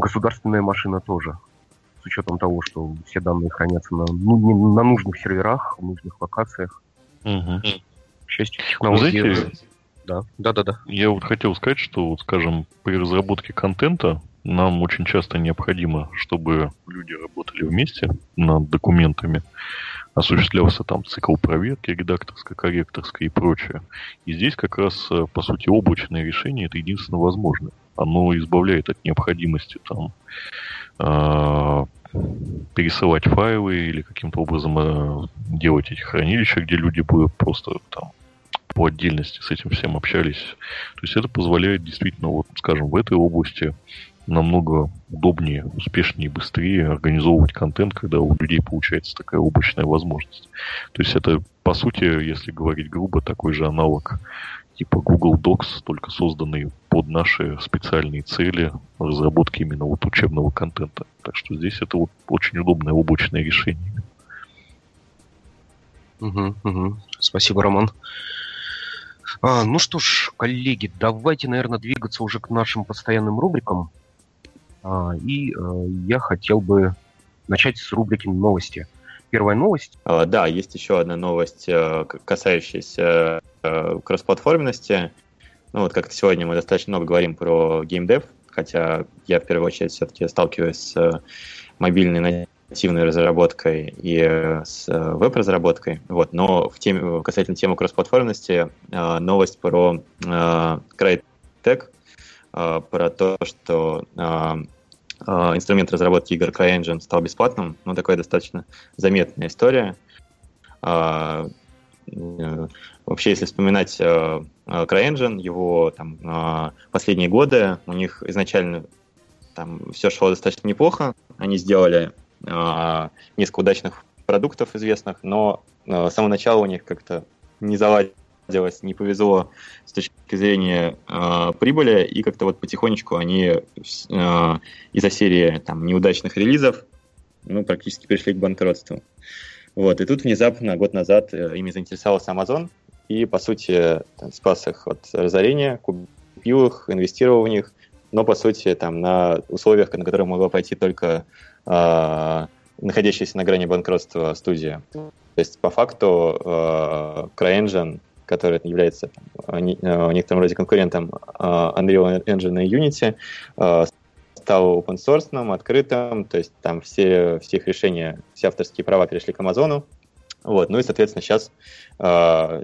S2: государственная машина тоже. С учетом того, что все данные хранятся на, ну, не, на нужных серверах, в нужных локациях.
S3: Угу.
S2: К счастью, технологии...
S3: Знаете, да, да, да, да. Я вот хотел сказать, что, вот, скажем, при разработке контента нам очень часто необходимо, чтобы люди работали вместе над документами осуществлялся там цикл проверки редакторской, корректорской и прочее. И здесь как раз, э, по сути, облачное решение это единственно возможное. Оно избавляет от необходимости там э, пересылать файлы или каким-то образом э, делать эти хранилища, где люди будут просто там по отдельности с этим всем общались. То есть это позволяет действительно, вот, скажем, в этой области намного удобнее, успешнее быстрее организовывать контент, когда у людей получается такая облачная возможность. То есть это, по сути, если говорить грубо, такой же аналог типа Google Docs, только созданный под наши специальные цели разработки именно вот учебного контента. Так что здесь это вот очень удобное облачное решение.
S2: Угу, угу. Спасибо, Роман. А, ну что ж, коллеги, давайте, наверное, двигаться уже к нашим постоянным рубрикам. А, и э, я хотел бы начать с рубрики «Новости». Первая новость.
S4: А, да, есть еще одна новость, э, касающаяся э, кроссплатформенности. Ну вот как сегодня мы достаточно много говорим про геймдев, хотя я в первую очередь все-таки сталкиваюсь с мобильной нативной разработкой и с веб-разработкой. Вот. Но в теме, касательно темы кроссплатформенности, новость про CryTech, а, про то, что инструмент разработки игр CryEngine стал бесплатным. Ну, такая достаточно заметная история. Э, вообще, если вспоминать CryEngine, его там, последние годы, у них изначально там все шло достаточно неплохо. Они сделали несколько удачных продуктов известных, но с самого начала у них как-то не заладилось делать не повезло с точки зрения э, прибыли, и как-то вот потихонечку они э, из-за серии там, неудачных релизов ну, практически пришли к банкротству. Вот, и тут внезапно, год назад, э, ими заинтересовался Amazon, и, по сути, там, спас их от разорения, купил их, инвестировал в них, но, по сути, там, на условиях, на которые могла пойти только э, находящаяся на грани банкротства студия. То есть, по факту, э, CryEngine который является э, в некотором роде конкурентом э, Unreal Engine и Unity, э, стал open source, открытым, то есть там все, все их решения, все авторские права перешли к Амазону. Вот. Ну и, соответственно, сейчас э,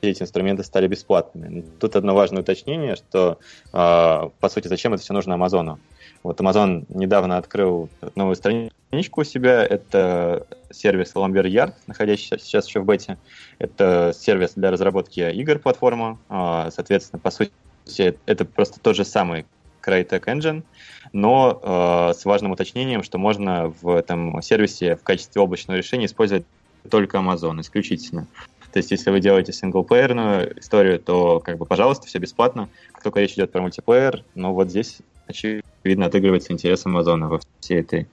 S4: эти инструменты стали бесплатными. Тут одно важное уточнение, что, э, по сути, зачем это все нужно Амазону? Вот Amazon недавно открыл новую страничку у себя. Это сервис Lumber Yard, находящийся сейчас еще в бете. Это сервис для разработки игр платформа. А, соответственно, по сути, это просто тот же самый Crytek Engine, но э, с важным уточнением, что можно в этом сервисе в качестве облачного решения использовать только Amazon исключительно. То есть, если вы делаете синглплеерную историю, то, как бы, пожалуйста, все бесплатно. Как только речь идет про мультиплеер, но вот здесь очевидно, отыгрывается интерес Амазона во всей этой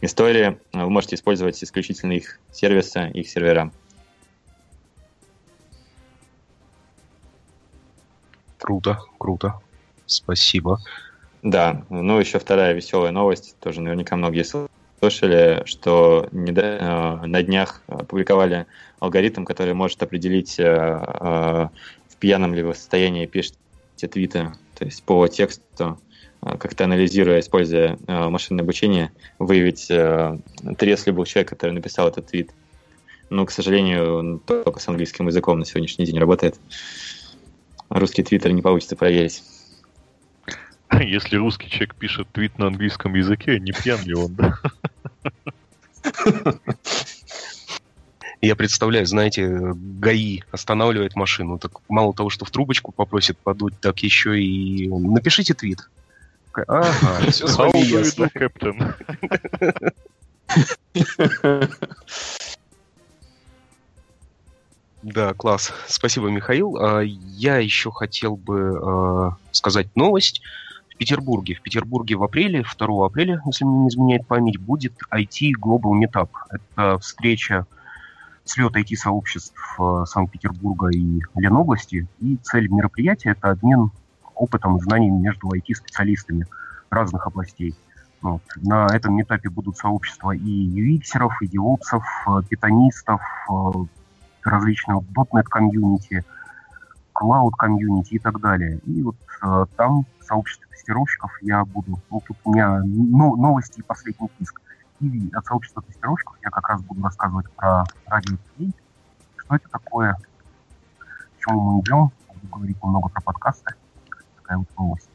S4: истории. Вы можете использовать исключительно их сервисы, их сервера.
S2: Круто, круто. Спасибо.
S4: Да, ну еще вторая веселая новость, тоже наверняка многие слышали, что э, на днях опубликовали алгоритм, который может определить, э, э, в пьяном ли вы состоянии пишете твиты То есть по тексту, как-то анализируя, используя э, машинное обучение, выявить э, трес любого человека, который написал этот твит. Но, к сожалению, только с английским языком на сегодняшний день работает. Русский твиттер не получится проверить.
S3: Если русский человек пишет твит на английском языке, не пьян ли он, да?
S2: Я представляю, знаете, ГАИ останавливает машину, так мало того, что в трубочку попросит подуть, так еще и напишите твит. Ага, все с вами ясно.
S3: Кэптен.
S2: Да, класс. Спасибо, Михаил. А, я еще хотел бы а, сказать новость. В Петербурге. В Петербурге в апреле, 2 апреля, если мне не изменяет память, будет IT Global Meetup. Это встреча слет IT-сообществ э, Санкт-Петербурга и Ленобласти. И цель мероприятия – это обмен опытом и знаниями между IT-специалистами разных областей. Вот. На этом этапе будут сообщества и UX-еров, и девопсов, э, питонистов, э, различных .NET комьюнити, Cloud комьюнити и так далее. И вот там в сообществе тестировщиков я буду... Ну, тут у меня новости и последний писк и от сообщества тестировщиков я как раз буду рассказывать про радио что это такое, к чему мы идем, буду говорить немного про подкасты, такая вот новость.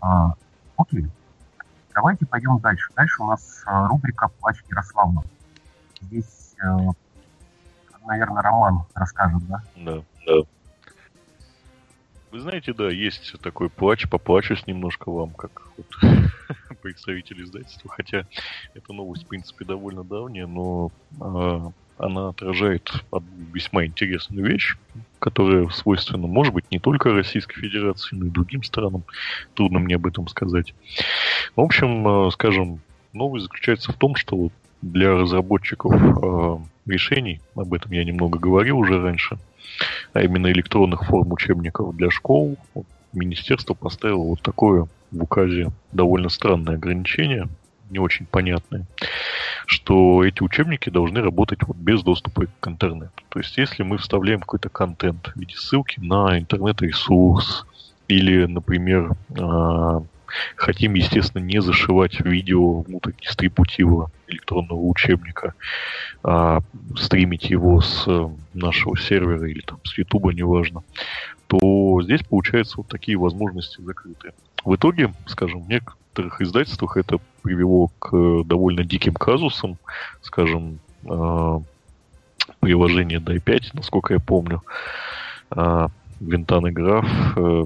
S2: А, окей, давайте пойдем дальше. Дальше у нас а, рубрика «Плач Ярославна». Здесь, а, наверное, Роман расскажет, да?
S3: Да, да. Вы знаете, да, есть такой плач, поплачусь немножко вам, как вот представитель издательства, хотя эта новость, в принципе, довольно давняя, но э, она отражает одну весьма интересную вещь, которая свойственна, может быть, не только Российской Федерации, но и другим странам. Трудно мне об этом сказать. В общем, э, скажем, новость заключается в том, что для разработчиков э, решений, об этом я немного говорил уже раньше, а именно электронных форм учебников для школ, министерство поставило вот такое в указе довольно странное ограничение, не очень понятное, что эти учебники должны работать вот без доступа к интернету. То есть, если мы вставляем какой-то контент в виде ссылки на интернет-ресурс или, например, а, хотим, естественно, не зашивать видео внутрь дистрибутива электронного учебника, а стримить его с нашего сервера или там с Ютуба, неважно, то здесь получается вот такие возможности закрытые. В итоге, скажем, в некоторых издательствах это привело к довольно диким казусам, скажем, э, приложение DAI5, насколько я помню, э, Винтан Граф, э,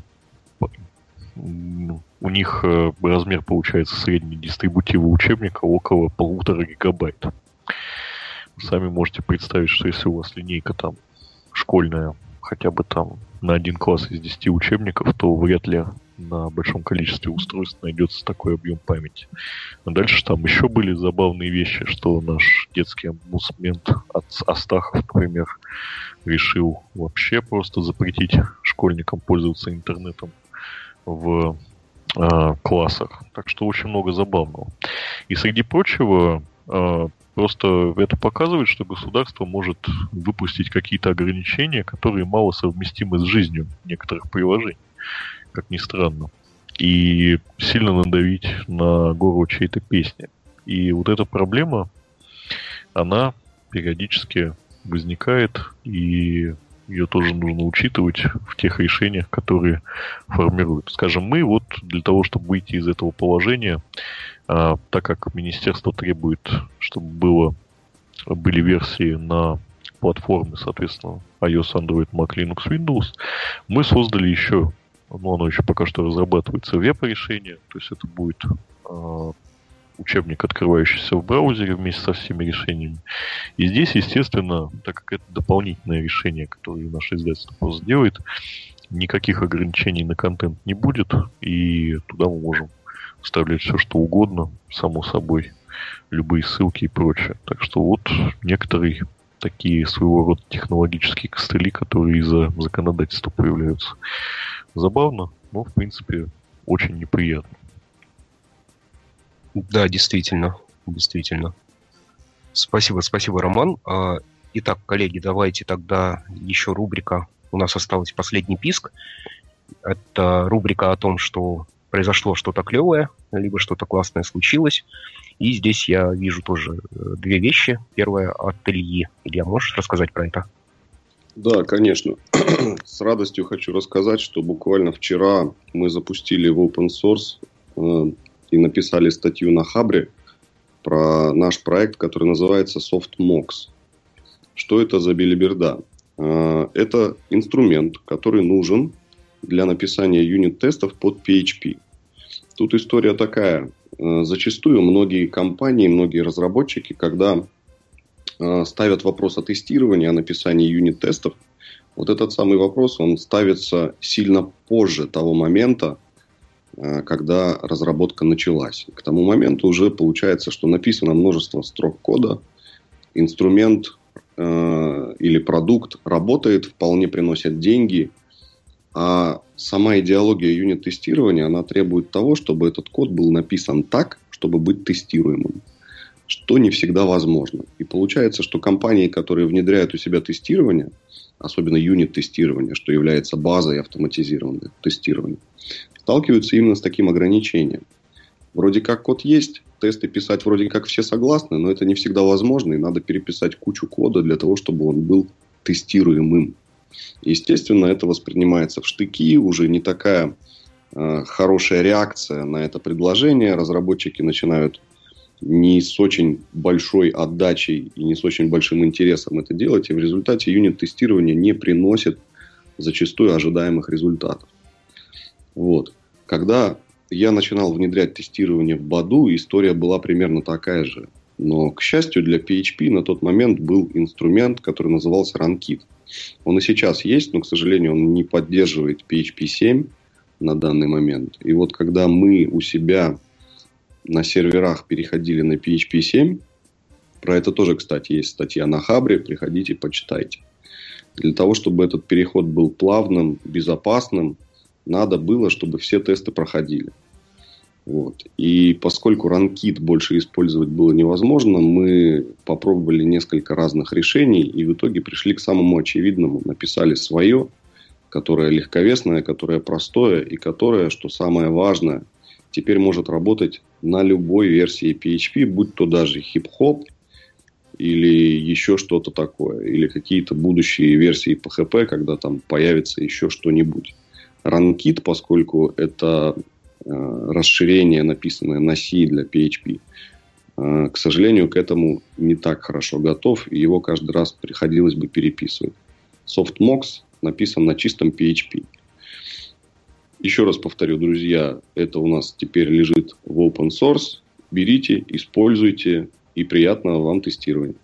S3: у них размер получается средний дистрибутива учебника около полутора гигабайт. Сами можете представить, что если у вас линейка там школьная, хотя бы там на один класс из 10 учебников, то вряд ли на большом количестве устройств найдется такой объем памяти. А дальше там еще были забавные вещи, что наш детский омбудсмент от Астахов, например, решил вообще просто запретить школьникам пользоваться интернетом в э, классах. Так что очень много забавного. И среди прочего, э, Просто это показывает, что государство может выпустить какие-то ограничения, которые мало совместимы с жизнью некоторых приложений, как ни странно. И сильно надавить на гору чьей-то песни. И вот эта проблема, она периодически возникает, и ее тоже нужно учитывать в тех решениях, которые формируют. Скажем, мы вот для того, чтобы выйти из этого положения, а, так как министерство требует, чтобы было, были версии на платформы, соответственно, iOS, Android, Mac, Linux, Windows, мы создали еще, ну, оно еще пока что разрабатывается, веб-решение, то есть это будет э, учебник, открывающийся в браузере вместе со всеми решениями. И здесь, естественно, так как это дополнительное решение, которое наше издательство просто делает, никаких ограничений на контент не будет, и туда мы можем вставлять все, что угодно, само собой, любые ссылки и прочее. Так что вот некоторые такие своего рода технологические костыли, которые из-за законодательства появляются. Забавно, но, в принципе, очень неприятно.
S2: Да, действительно, действительно. Спасибо, спасибо, Роман. А, итак, коллеги, давайте тогда еще рубрика. У нас осталось последний писк. Это рубрика о том, что произошло что-то клевое, либо что-то классное случилось. И здесь я вижу тоже э, две вещи. Первое от Ильи. Илья, можешь рассказать про это?
S5: Да, конечно. С радостью хочу рассказать, что буквально вчера мы запустили в open source э, и написали статью на Хабре про наш проект, который называется SoftMox. Что это за билиберда? Э, это инструмент, который нужен для написания юнит-тестов под PHP. Тут история такая. Э, зачастую многие компании, многие разработчики, когда ставят вопрос о тестировании, о написании юнит-тестов, вот этот самый вопрос, он ставится сильно позже того момента, э, когда разработка началась. К тому моменту уже получается, что написано множество строк кода, инструмент э, или продукт работает, вполне приносит деньги, а сама идеология юнит-тестирования, она требует того, чтобы этот код был написан так, чтобы быть тестируемым, что не всегда возможно. И получается, что компании, которые внедряют у себя тестирование, особенно юнит-тестирование, что является базой автоматизированного тестирования, сталкиваются именно с таким ограничением. Вроде как код есть, тесты писать вроде как все согласны, но это не всегда возможно, и надо переписать кучу кода для того, чтобы он был тестируемым. Естественно, это воспринимается в штыки, уже не такая э, хорошая реакция на это предложение. Разработчики начинают не с очень большой отдачей и не с очень большим интересом это делать, и в результате юнит-тестирование не приносит зачастую ожидаемых результатов. Вот. Когда я начинал внедрять тестирование в Баду, история была примерно такая же. Но, к счастью, для PHP на тот момент был инструмент, который назывался RunKit. Он и сейчас есть, но, к сожалению, он не поддерживает PHP 7 на данный момент. И вот когда мы у себя на серверах переходили на PHP 7, про это тоже, кстати, есть статья на Хабре, приходите, почитайте. Для того, чтобы этот переход был плавным, безопасным, надо было, чтобы все тесты проходили. Вот. И поскольку ранкит больше использовать было невозможно, мы попробовали несколько разных решений и в итоге пришли к самому очевидному. Написали свое, которое легковесное, которое простое и которое, что самое важное, теперь может работать на любой версии PHP, будь то даже хип-хоп или еще что-то такое, или какие-то будущие версии PHP, когда там появится еще что-нибудь. Ранкит, поскольку это Э, расширение, написанное на C для PHP, э, к сожалению, к этому не так хорошо готов, и его каждый раз приходилось бы переписывать. SoftMox написан на чистом PHP. Еще раз повторю, друзья, это у нас теперь лежит в open source. Берите, используйте и приятного вам тестирования.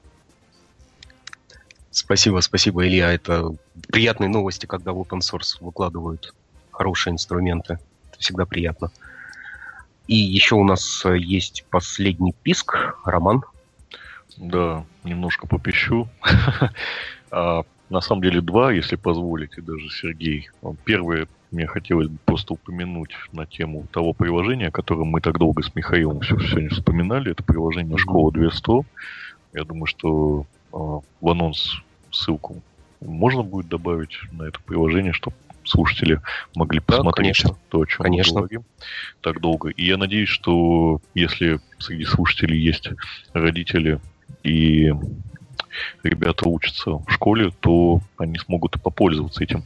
S2: Спасибо, спасибо, Илья. Это приятные новости, когда в open source выкладывают хорошие инструменты всегда приятно. И еще у нас э, есть последний писк, Роман.
S3: Да, немножко попищу. а, на самом деле два, если позволите, даже Сергей. Первое, мне хотелось бы просто упомянуть на тему того приложения, которое мы так долго с Михаилом все сегодня вспоминали. Это приложение «Школа 200». Я думаю, что э, в анонс ссылку можно будет добавить на это приложение, чтобы слушатели могли посмотреть
S2: да,
S3: то, о чем
S2: конечно.
S3: мы говорим так долго. И я надеюсь, что если среди слушателей есть родители и ребята учатся в школе, то они смогут попользоваться этим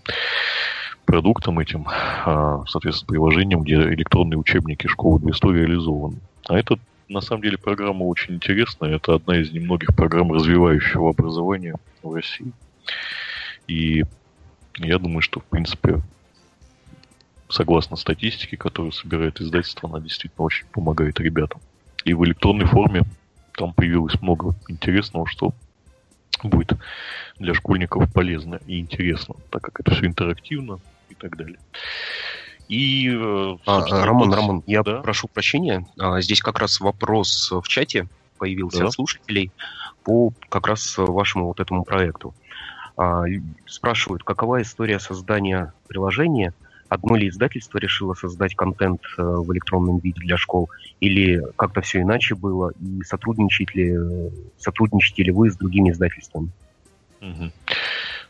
S3: продуктом, этим, а, соответственно, приложением, где электронные учебники школы 200 реализованы. А это на самом деле программа очень интересная. Это одна из немногих программ развивающего образования в России. И я думаю, что, в принципе, согласно статистике, которую собирает издательство, она действительно очень помогает ребятам. И в электронной форме там появилось много интересного, что будет для школьников полезно и интересно, так как это все интерактивно и так далее.
S2: И, э, а, Роман, вот, Роман, я да? прошу прощения. А, здесь как раз вопрос в чате появился да? от слушателей по как раз вашему вот этому проекту. А, спрашивают, какова история создания приложения, одно ли издательство решило создать контент э, в электронном виде для школ, или как-то все иначе было, и сотрудничаете ли, сотрудничаете ли вы с другими издательствами?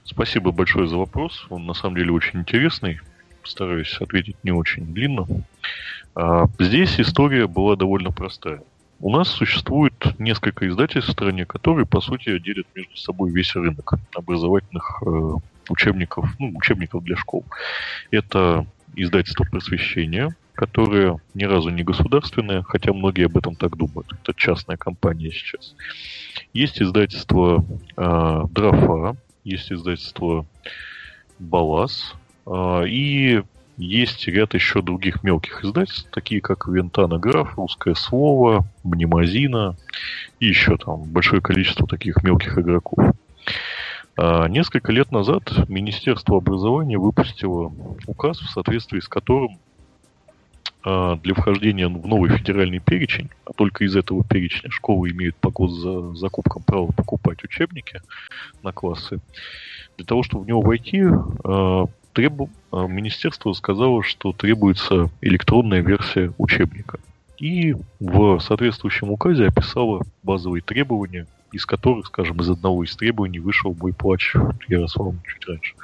S3: Спасибо большое за вопрос. Он на самом деле очень интересный. постараюсь ответить не очень длинно. А, здесь история была довольно простая. У нас существует несколько издательств в стране, которые, по сути, делят между собой весь рынок образовательных э, учебников, ну, учебников для школ. Это издательство просвещения, которое ни разу не государственное, хотя многие об этом так думают. Это частная компания сейчас. Есть издательство э, Драфа, есть издательство Балас, э, и есть ряд еще других мелких издательств, такие как Вентана Граф, Русское Слово, Мнемозина и еще там большое количество таких мелких игроков. А несколько лет назад Министерство образования выпустило указ, в соответствии с которым а, для вхождения в новый федеральный перечень, а только из этого перечня школы имеют по за закупкам право покупать учебники на классы, для того, чтобы в него войти, а, требу... Министерство сказало, что требуется электронная версия учебника. И в соответствующем указе описало базовые требования, из которых, скажем, из одного из требований вышел мой плач Ярослава чуть раньше,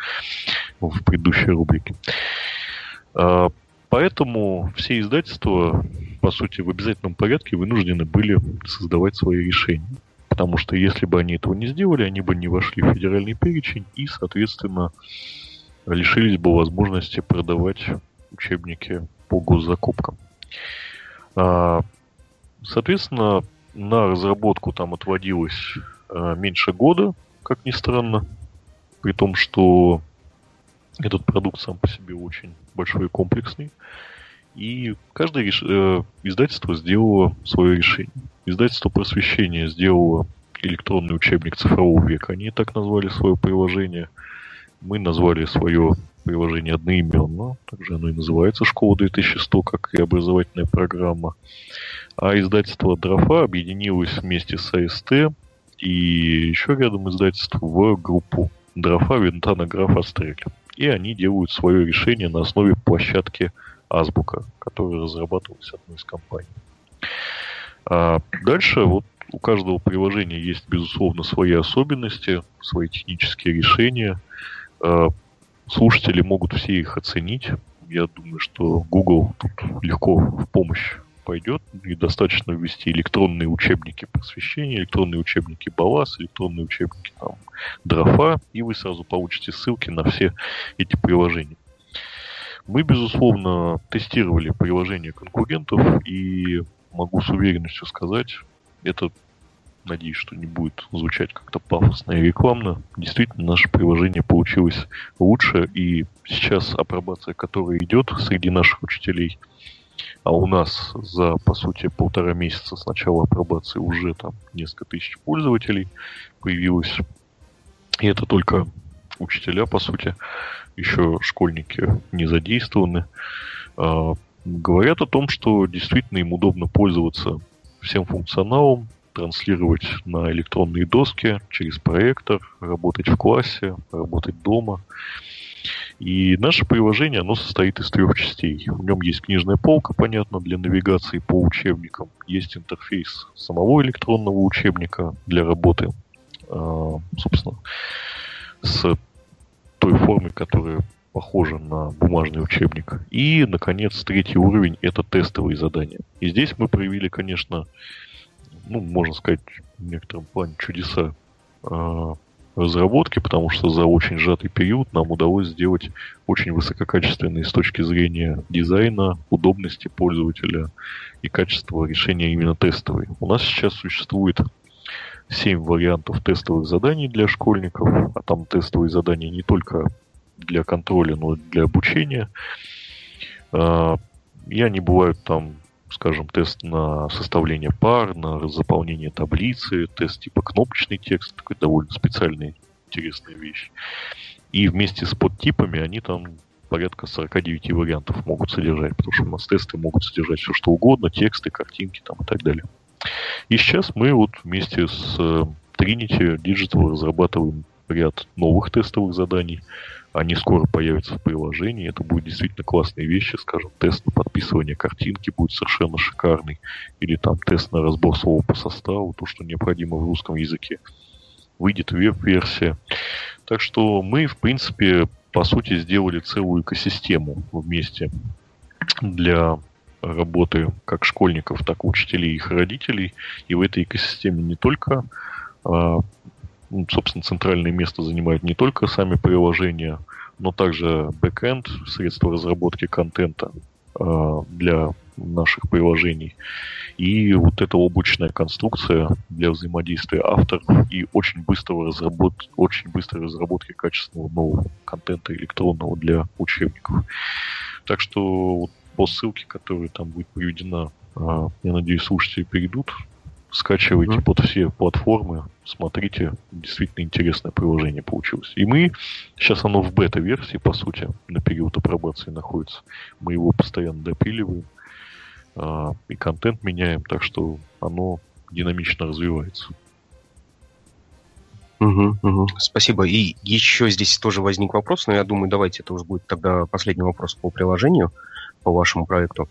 S3: в предыдущей рубрике. А, поэтому все издательства, по сути, в обязательном порядке вынуждены были создавать свои решения. Потому что если бы они этого не сделали, они бы не вошли в федеральный перечень и, соответственно, лишились бы возможности продавать учебники по госзакупкам. А, соответственно, на разработку там отводилось а, меньше года, как ни странно, при том, что этот продукт сам по себе очень большой и комплексный. И каждое реш... э, издательство сделало свое решение. Издательство просвещения сделало электронный учебник цифрового века. Они так назвали свое приложение – мы назвали свое приложение одноименно, также оно и называется «Школа 2100», как и образовательная программа. А издательство «Дрофа» объединилось вместе с АСТ и еще рядом издательств в группу «Дрофа Винтана Граф Астрель». И они делают свое решение на основе площадки Азбука, которая разрабатывалась одной из компаний. А дальше вот у каждого приложения есть, безусловно, свои особенности, свои технические решения – слушатели могут все их оценить. Я думаю, что Google тут легко в помощь пойдет. И достаточно ввести электронные учебники просвещения, электронные учебники БАЛАС, электронные учебники там, Дрофа, и вы сразу получите ссылки на все эти приложения. Мы, безусловно, тестировали приложения конкурентов, и могу с уверенностью сказать, это Надеюсь, что не будет звучать как-то пафосно и рекламно. Действительно, наше приложение получилось лучше, и сейчас апробация, которая идет среди наших учителей, а у нас за, по сути, полтора месяца с начала апробации уже там несколько тысяч пользователей появилось. И это только учителя, по сути, еще школьники не задействованы. А, говорят о том, что действительно им удобно пользоваться всем функционалом, транслировать на электронные доски через проектор, работать в классе, работать дома. И наше приложение, оно состоит из трех частей. В нем есть книжная полка, понятно, для навигации по учебникам. Есть интерфейс самого электронного учебника для работы, а, собственно, с той формой, которая похожа на бумажный учебник. И, наконец, третий уровень – это тестовые задания. И здесь мы проявили, конечно, ну, можно сказать, в некотором плане чудеса э, разработки, потому что за очень сжатый период нам удалось сделать очень высококачественные с точки зрения дизайна, удобности пользователя и качества решения именно тестовые. У нас сейчас существует 7 вариантов тестовых заданий для школьников, а там тестовые задания не только для контроля, но и для обучения. А, и они бывают там скажем, тест на составление пар, на заполнение таблицы, тест типа кнопочный текст, такой довольно специальная, интересная вещь. И вместе с подтипами они там порядка 49 вариантов могут содержать, потому что у нас тесты могут содержать все что угодно, тексты, картинки там и так далее. И сейчас мы вот вместе с э, Trinity Digital разрабатываем ряд новых тестовых заданий, они скоро появятся в приложении. Это будет действительно классные вещи. Скажем, тест на подписывание картинки будет совершенно шикарный. Или там тест на разбор слова по составу, то, что необходимо в русском языке. Выйдет веб-версия. Так что мы, в принципе, по сути, сделали целую экосистему вместе для работы как школьников, так и учителей и их родителей. И в этой экосистеме не только, а, собственно, центральное место занимают не только сами приложения, но также бэкэнд, средства разработки контента а, для наших приложений. И вот эта облачная конструкция для взаимодействия авторов и очень быстрого разработ... очень быстрой разработки качественного нового контента электронного для учебников. Так что вот по ссылке, которая там будет приведена, а, я надеюсь, слушатели перейдут, скачивайте mm-hmm. под все платформы, смотрите, действительно интересное приложение получилось. И мы, сейчас оно в бета-версии, по сути, на период апробации находится, мы его постоянно допиливаем, а, и контент меняем, так что оно динамично развивается.
S2: Угу, угу. Спасибо. И еще здесь тоже возник вопрос, но я думаю, давайте это уже будет тогда последний вопрос по приложению, по вашему проекту.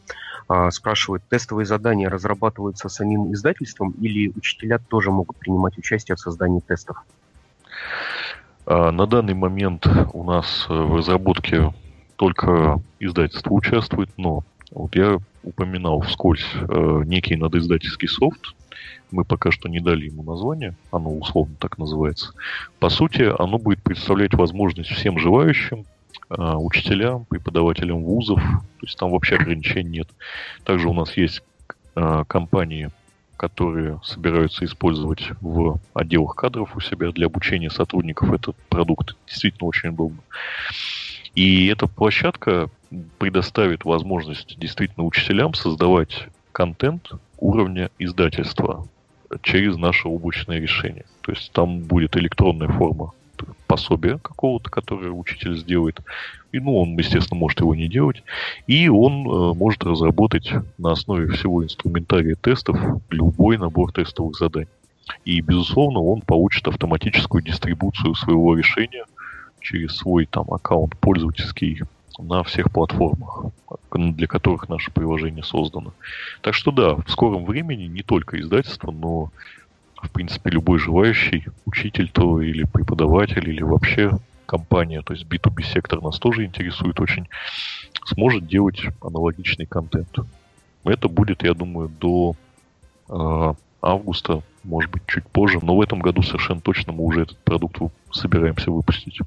S2: Спрашивают, тестовые задания разрабатываются самим издательством или учителя тоже могут принимать участие в создании тестов?
S3: А, на данный момент у нас в разработке только издательство участвует, но вот я упоминал вскользь э, некий надоиздательский софт. Мы пока что не дали ему название, оно условно так называется. По сути, оно будет представлять возможность всем желающим, э, учителям, преподавателям вузов, то есть там вообще ограничений нет. Также у нас есть э, компании, которые собираются использовать в отделах кадров у себя для обучения сотрудников этот продукт. Действительно очень удобно. И эта площадка предоставит возможность действительно учителям создавать контент уровня издательства через наше облачное решение. То есть там будет электронная форма пособия какого-то, которое учитель сделает. И, ну, он, естественно, может его не делать. И он э, может разработать на основе всего инструментария тестов любой набор тестовых заданий. И, безусловно, он получит автоматическую дистрибуцию своего решения через свой там аккаунт пользовательский на всех платформах, для которых наше приложение создано. Так что да, в скором времени не только издательство, но в принципе любой желающий, учитель то или преподаватель, или вообще компания, то есть B2B сектор нас тоже интересует очень, сможет делать аналогичный контент. Это будет, я думаю, до э, августа, может быть, чуть позже, но в этом году совершенно точно мы уже этот продукт собираемся выпустить.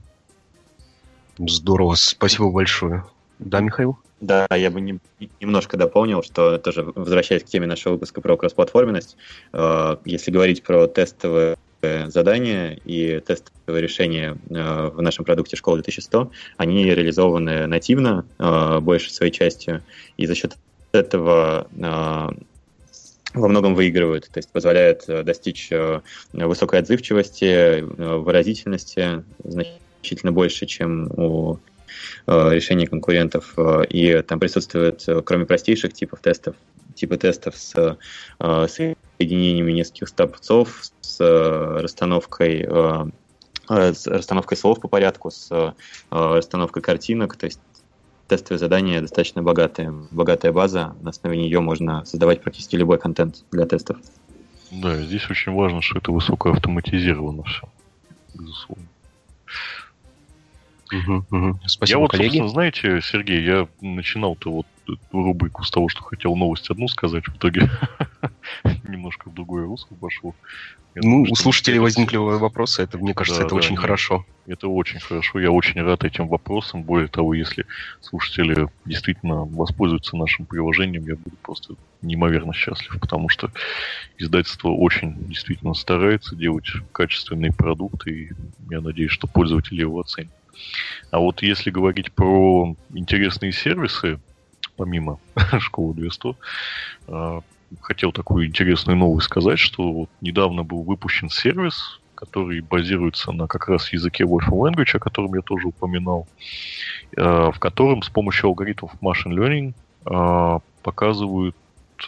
S2: Здорово, спасибо большое. Да, Михаил?
S4: Да, я бы не, немножко дополнил, что тоже возвращаясь к теме нашего выпуска про кроссплатформенность, э, если говорить про тестовые задания и тестовые решения э, в нашем продукте «Школа 2100», они реализованы нативно, э, большей своей частью, и за счет этого э, во многом выигрывают, то есть позволяют э, достичь э, высокой отзывчивости, э, выразительности, значит, значительно больше, чем у решений конкурентов. Э, и там присутствует, э, кроме простейших типов тестов, типа тестов с соединениями нескольких стопцов, с расстановкой с расстановкой слов по порядку, с расстановкой картинок, то есть тестовые задания достаточно богатые, богатая база, на основе нее можно создавать практически любой контент для тестов.
S3: Да, здесь очень важно, что это высоко автоматизировано все, безусловно.
S2: Угу, угу. Спасибо,
S3: я вот,
S2: коллеги.
S3: собственно, знаете, Сергей, я начинал-то вот рубрику с того, что хотел новость одну сказать, в итоге немножко в другое русло пошел.
S2: Я ну, думаю, у слушателей возникли вопросы, это, мне кажется, да, это да, очень нет, хорошо.
S3: Это очень хорошо, я очень рад этим вопросам. Более того, если слушатели действительно воспользуются нашим приложением, я буду просто неимоверно счастлив, потому что издательство очень действительно старается делать качественные продукты, и я надеюсь, что пользователи его оценят. А вот если говорить про интересные сервисы, помимо школы 200, а, хотел такую интересную новость сказать, что вот недавно был выпущен сервис, который базируется на как раз языке Wolfram Language, о котором я тоже упоминал, а, в котором с помощью алгоритмов Machine Learning а, показывают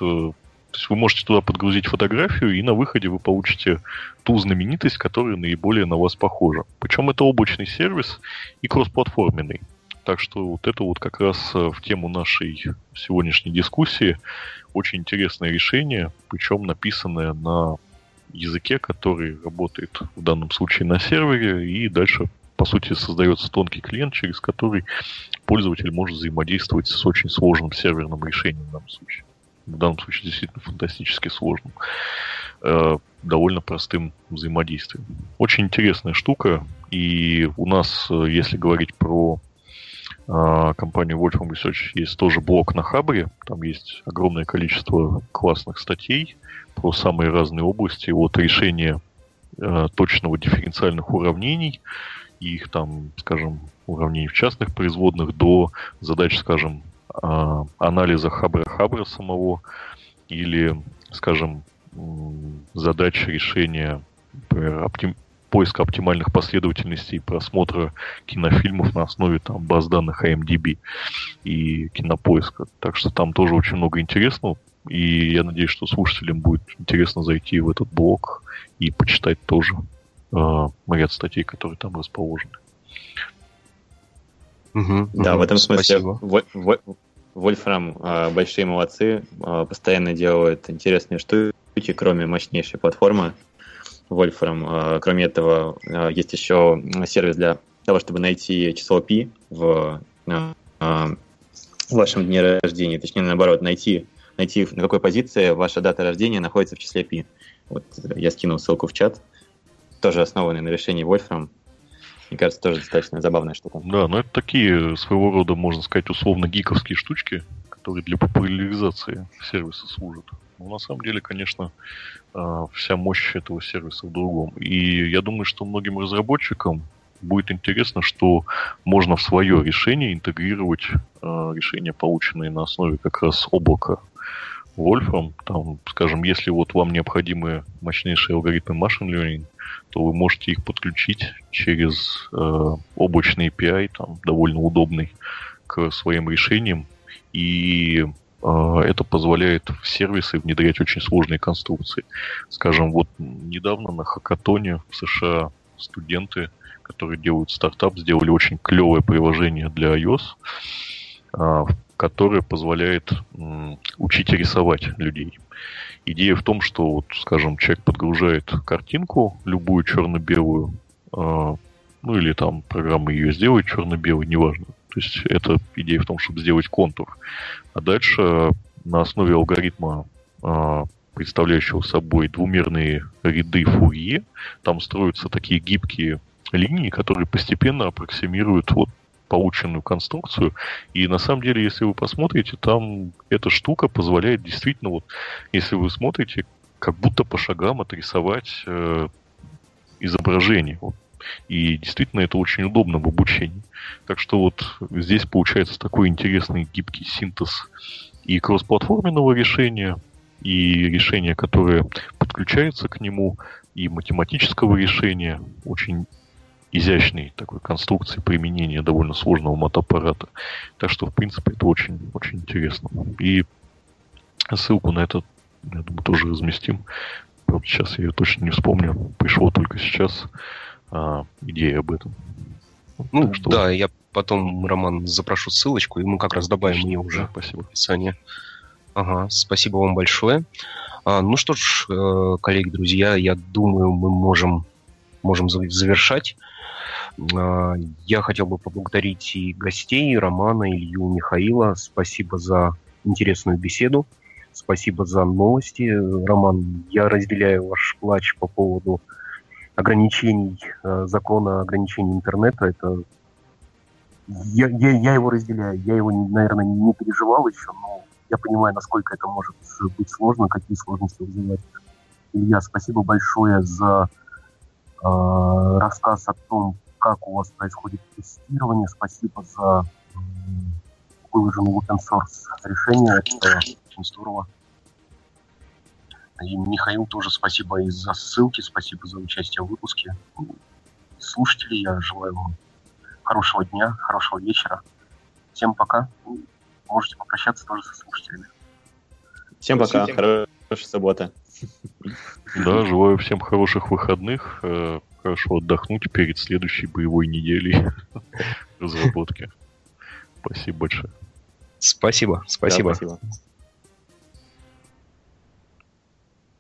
S3: э, то есть вы можете туда подгрузить фотографию, и на выходе вы получите ту знаменитость, которая наиболее на вас похожа. Причем это облачный сервис и кроссплатформенный. Так что вот это вот как раз э, в тему нашей сегодняшней дискуссии очень интересное решение, причем написанное на языке, который работает в данном случае на сервере и дальше по сути, создается тонкий клиент, через который пользователь может взаимодействовать с очень сложным серверным решением в данном случае. В данном случае действительно фантастически сложным. Э, довольно простым взаимодействием. Очень интересная штука. И у нас, э, если говорить про э, компанию Wolfram Research, есть тоже блог на Хабре. Там есть огромное количество классных статей про самые разные области, от решения э, точного дифференциальных уравнений, их там, скажем, уравнений в частных производных, до задач, скажем, анализа хабра-хабра самого, или, скажем, задач решения например, оптим, поиска оптимальных последовательностей просмотра кинофильмов на основе там, баз данных IMDb и кинопоиска. Так что там тоже очень много интересного. И я надеюсь, что слушателям будет интересно зайти в этот блог и почитать тоже э, ряд статей, которые там расположены.
S4: Угу, да, угу, в этом смысле Вольфрам э, большие молодцы, э, постоянно делают интересные штуки, кроме мощнейшей платформы Wolfram. Э, кроме этого, есть еще сервис для того, чтобы найти число π в, в вашем дне рождения, точнее, наоборот, найти найти, на какой позиции ваша дата рождения находится в числе π. Вот я скинул ссылку в чат, тоже основанный на решении Wolfram. Мне кажется, тоже достаточно забавная штука.
S3: Да, но это такие своего рода, можно сказать, условно гиковские штучки, которые для популяризации сервиса служат. Но на самом деле, конечно, а, вся мощь этого сервиса в другом. И я думаю, что многим разработчикам будет интересно, что можно в свое решение интегрировать э, решения, полученные на основе как раз облака Wolfram, там, скажем, если вот вам необходимы мощнейшие алгоритмы machine learning, то вы можете их подключить через э, облачный API, там, довольно удобный, к своим решениям, и э, это позволяет в сервисы внедрять очень сложные конструкции. Скажем, вот недавно на хакатоне в США студенты, которые делают стартап, сделали очень клевое приложение для iOS, э, которая позволяет учить рисовать людей. Идея в том, что, вот, скажем, человек подгружает картинку, любую черно-белую, э, ну или там программа ее сделает черно-белой, неважно. То есть это идея в том, чтобы сделать контур. А дальше на основе алгоритма, э, представляющего собой двумерные ряды Фурье, там строятся такие гибкие линии, которые постепенно аппроксимируют вот полученную конструкцию. И на самом деле, если вы посмотрите, там эта штука позволяет действительно, вот, если вы смотрите, как будто по шагам отрисовать э, изображение. Вот. И действительно это очень удобно в обучении. Так что вот здесь получается такой интересный гибкий синтез и кроссплатформенного решения, и решения, которое подключается к нему, и математического решения. Очень изящной такой конструкции применения довольно сложного мотоаппарата. Так что, в принципе, это очень, очень интересно. И ссылку на это, я думаю, тоже разместим. Правда, сейчас я ее точно не вспомню. Пришло только сейчас а, идея об этом.
S2: Ну, так что... да, я потом, Роман, запрошу ссылочку, и мы как раз добавим ее уже
S3: спасибо.
S2: в описание. Ага, спасибо вам большое. А, ну что ж, э, коллеги, друзья, я думаю, мы можем, можем завершать. А, я хотел бы поблагодарить и гостей, и Романа, Илью, Михаила. Спасибо за интересную беседу. Спасибо за новости. Роман, я разделяю ваш плач по поводу ограничений, э, закона ограничений интернета. Это я, я, я его разделяю. Я его, наверное, не переживал еще, но я понимаю, насколько это может быть сложно, какие сложности вызывать. Илья, спасибо большое за э, рассказ о том, как у вас происходит тестирование. Спасибо за выложенный open source решение. Это очень здорово. И Михаил тоже спасибо и за ссылки, спасибо за участие в выпуске. Слушатели, я желаю вам хорошего дня, хорошего вечера. Всем пока. Можете попрощаться тоже со слушателями.
S4: Всем пока. Хорошей субботы.
S3: Да, желаю всем хороших выходных. Хорошо отдохнуть перед следующей боевой неделей разработки. Спасибо большое.
S2: Спасибо, спасибо. Да, спасибо.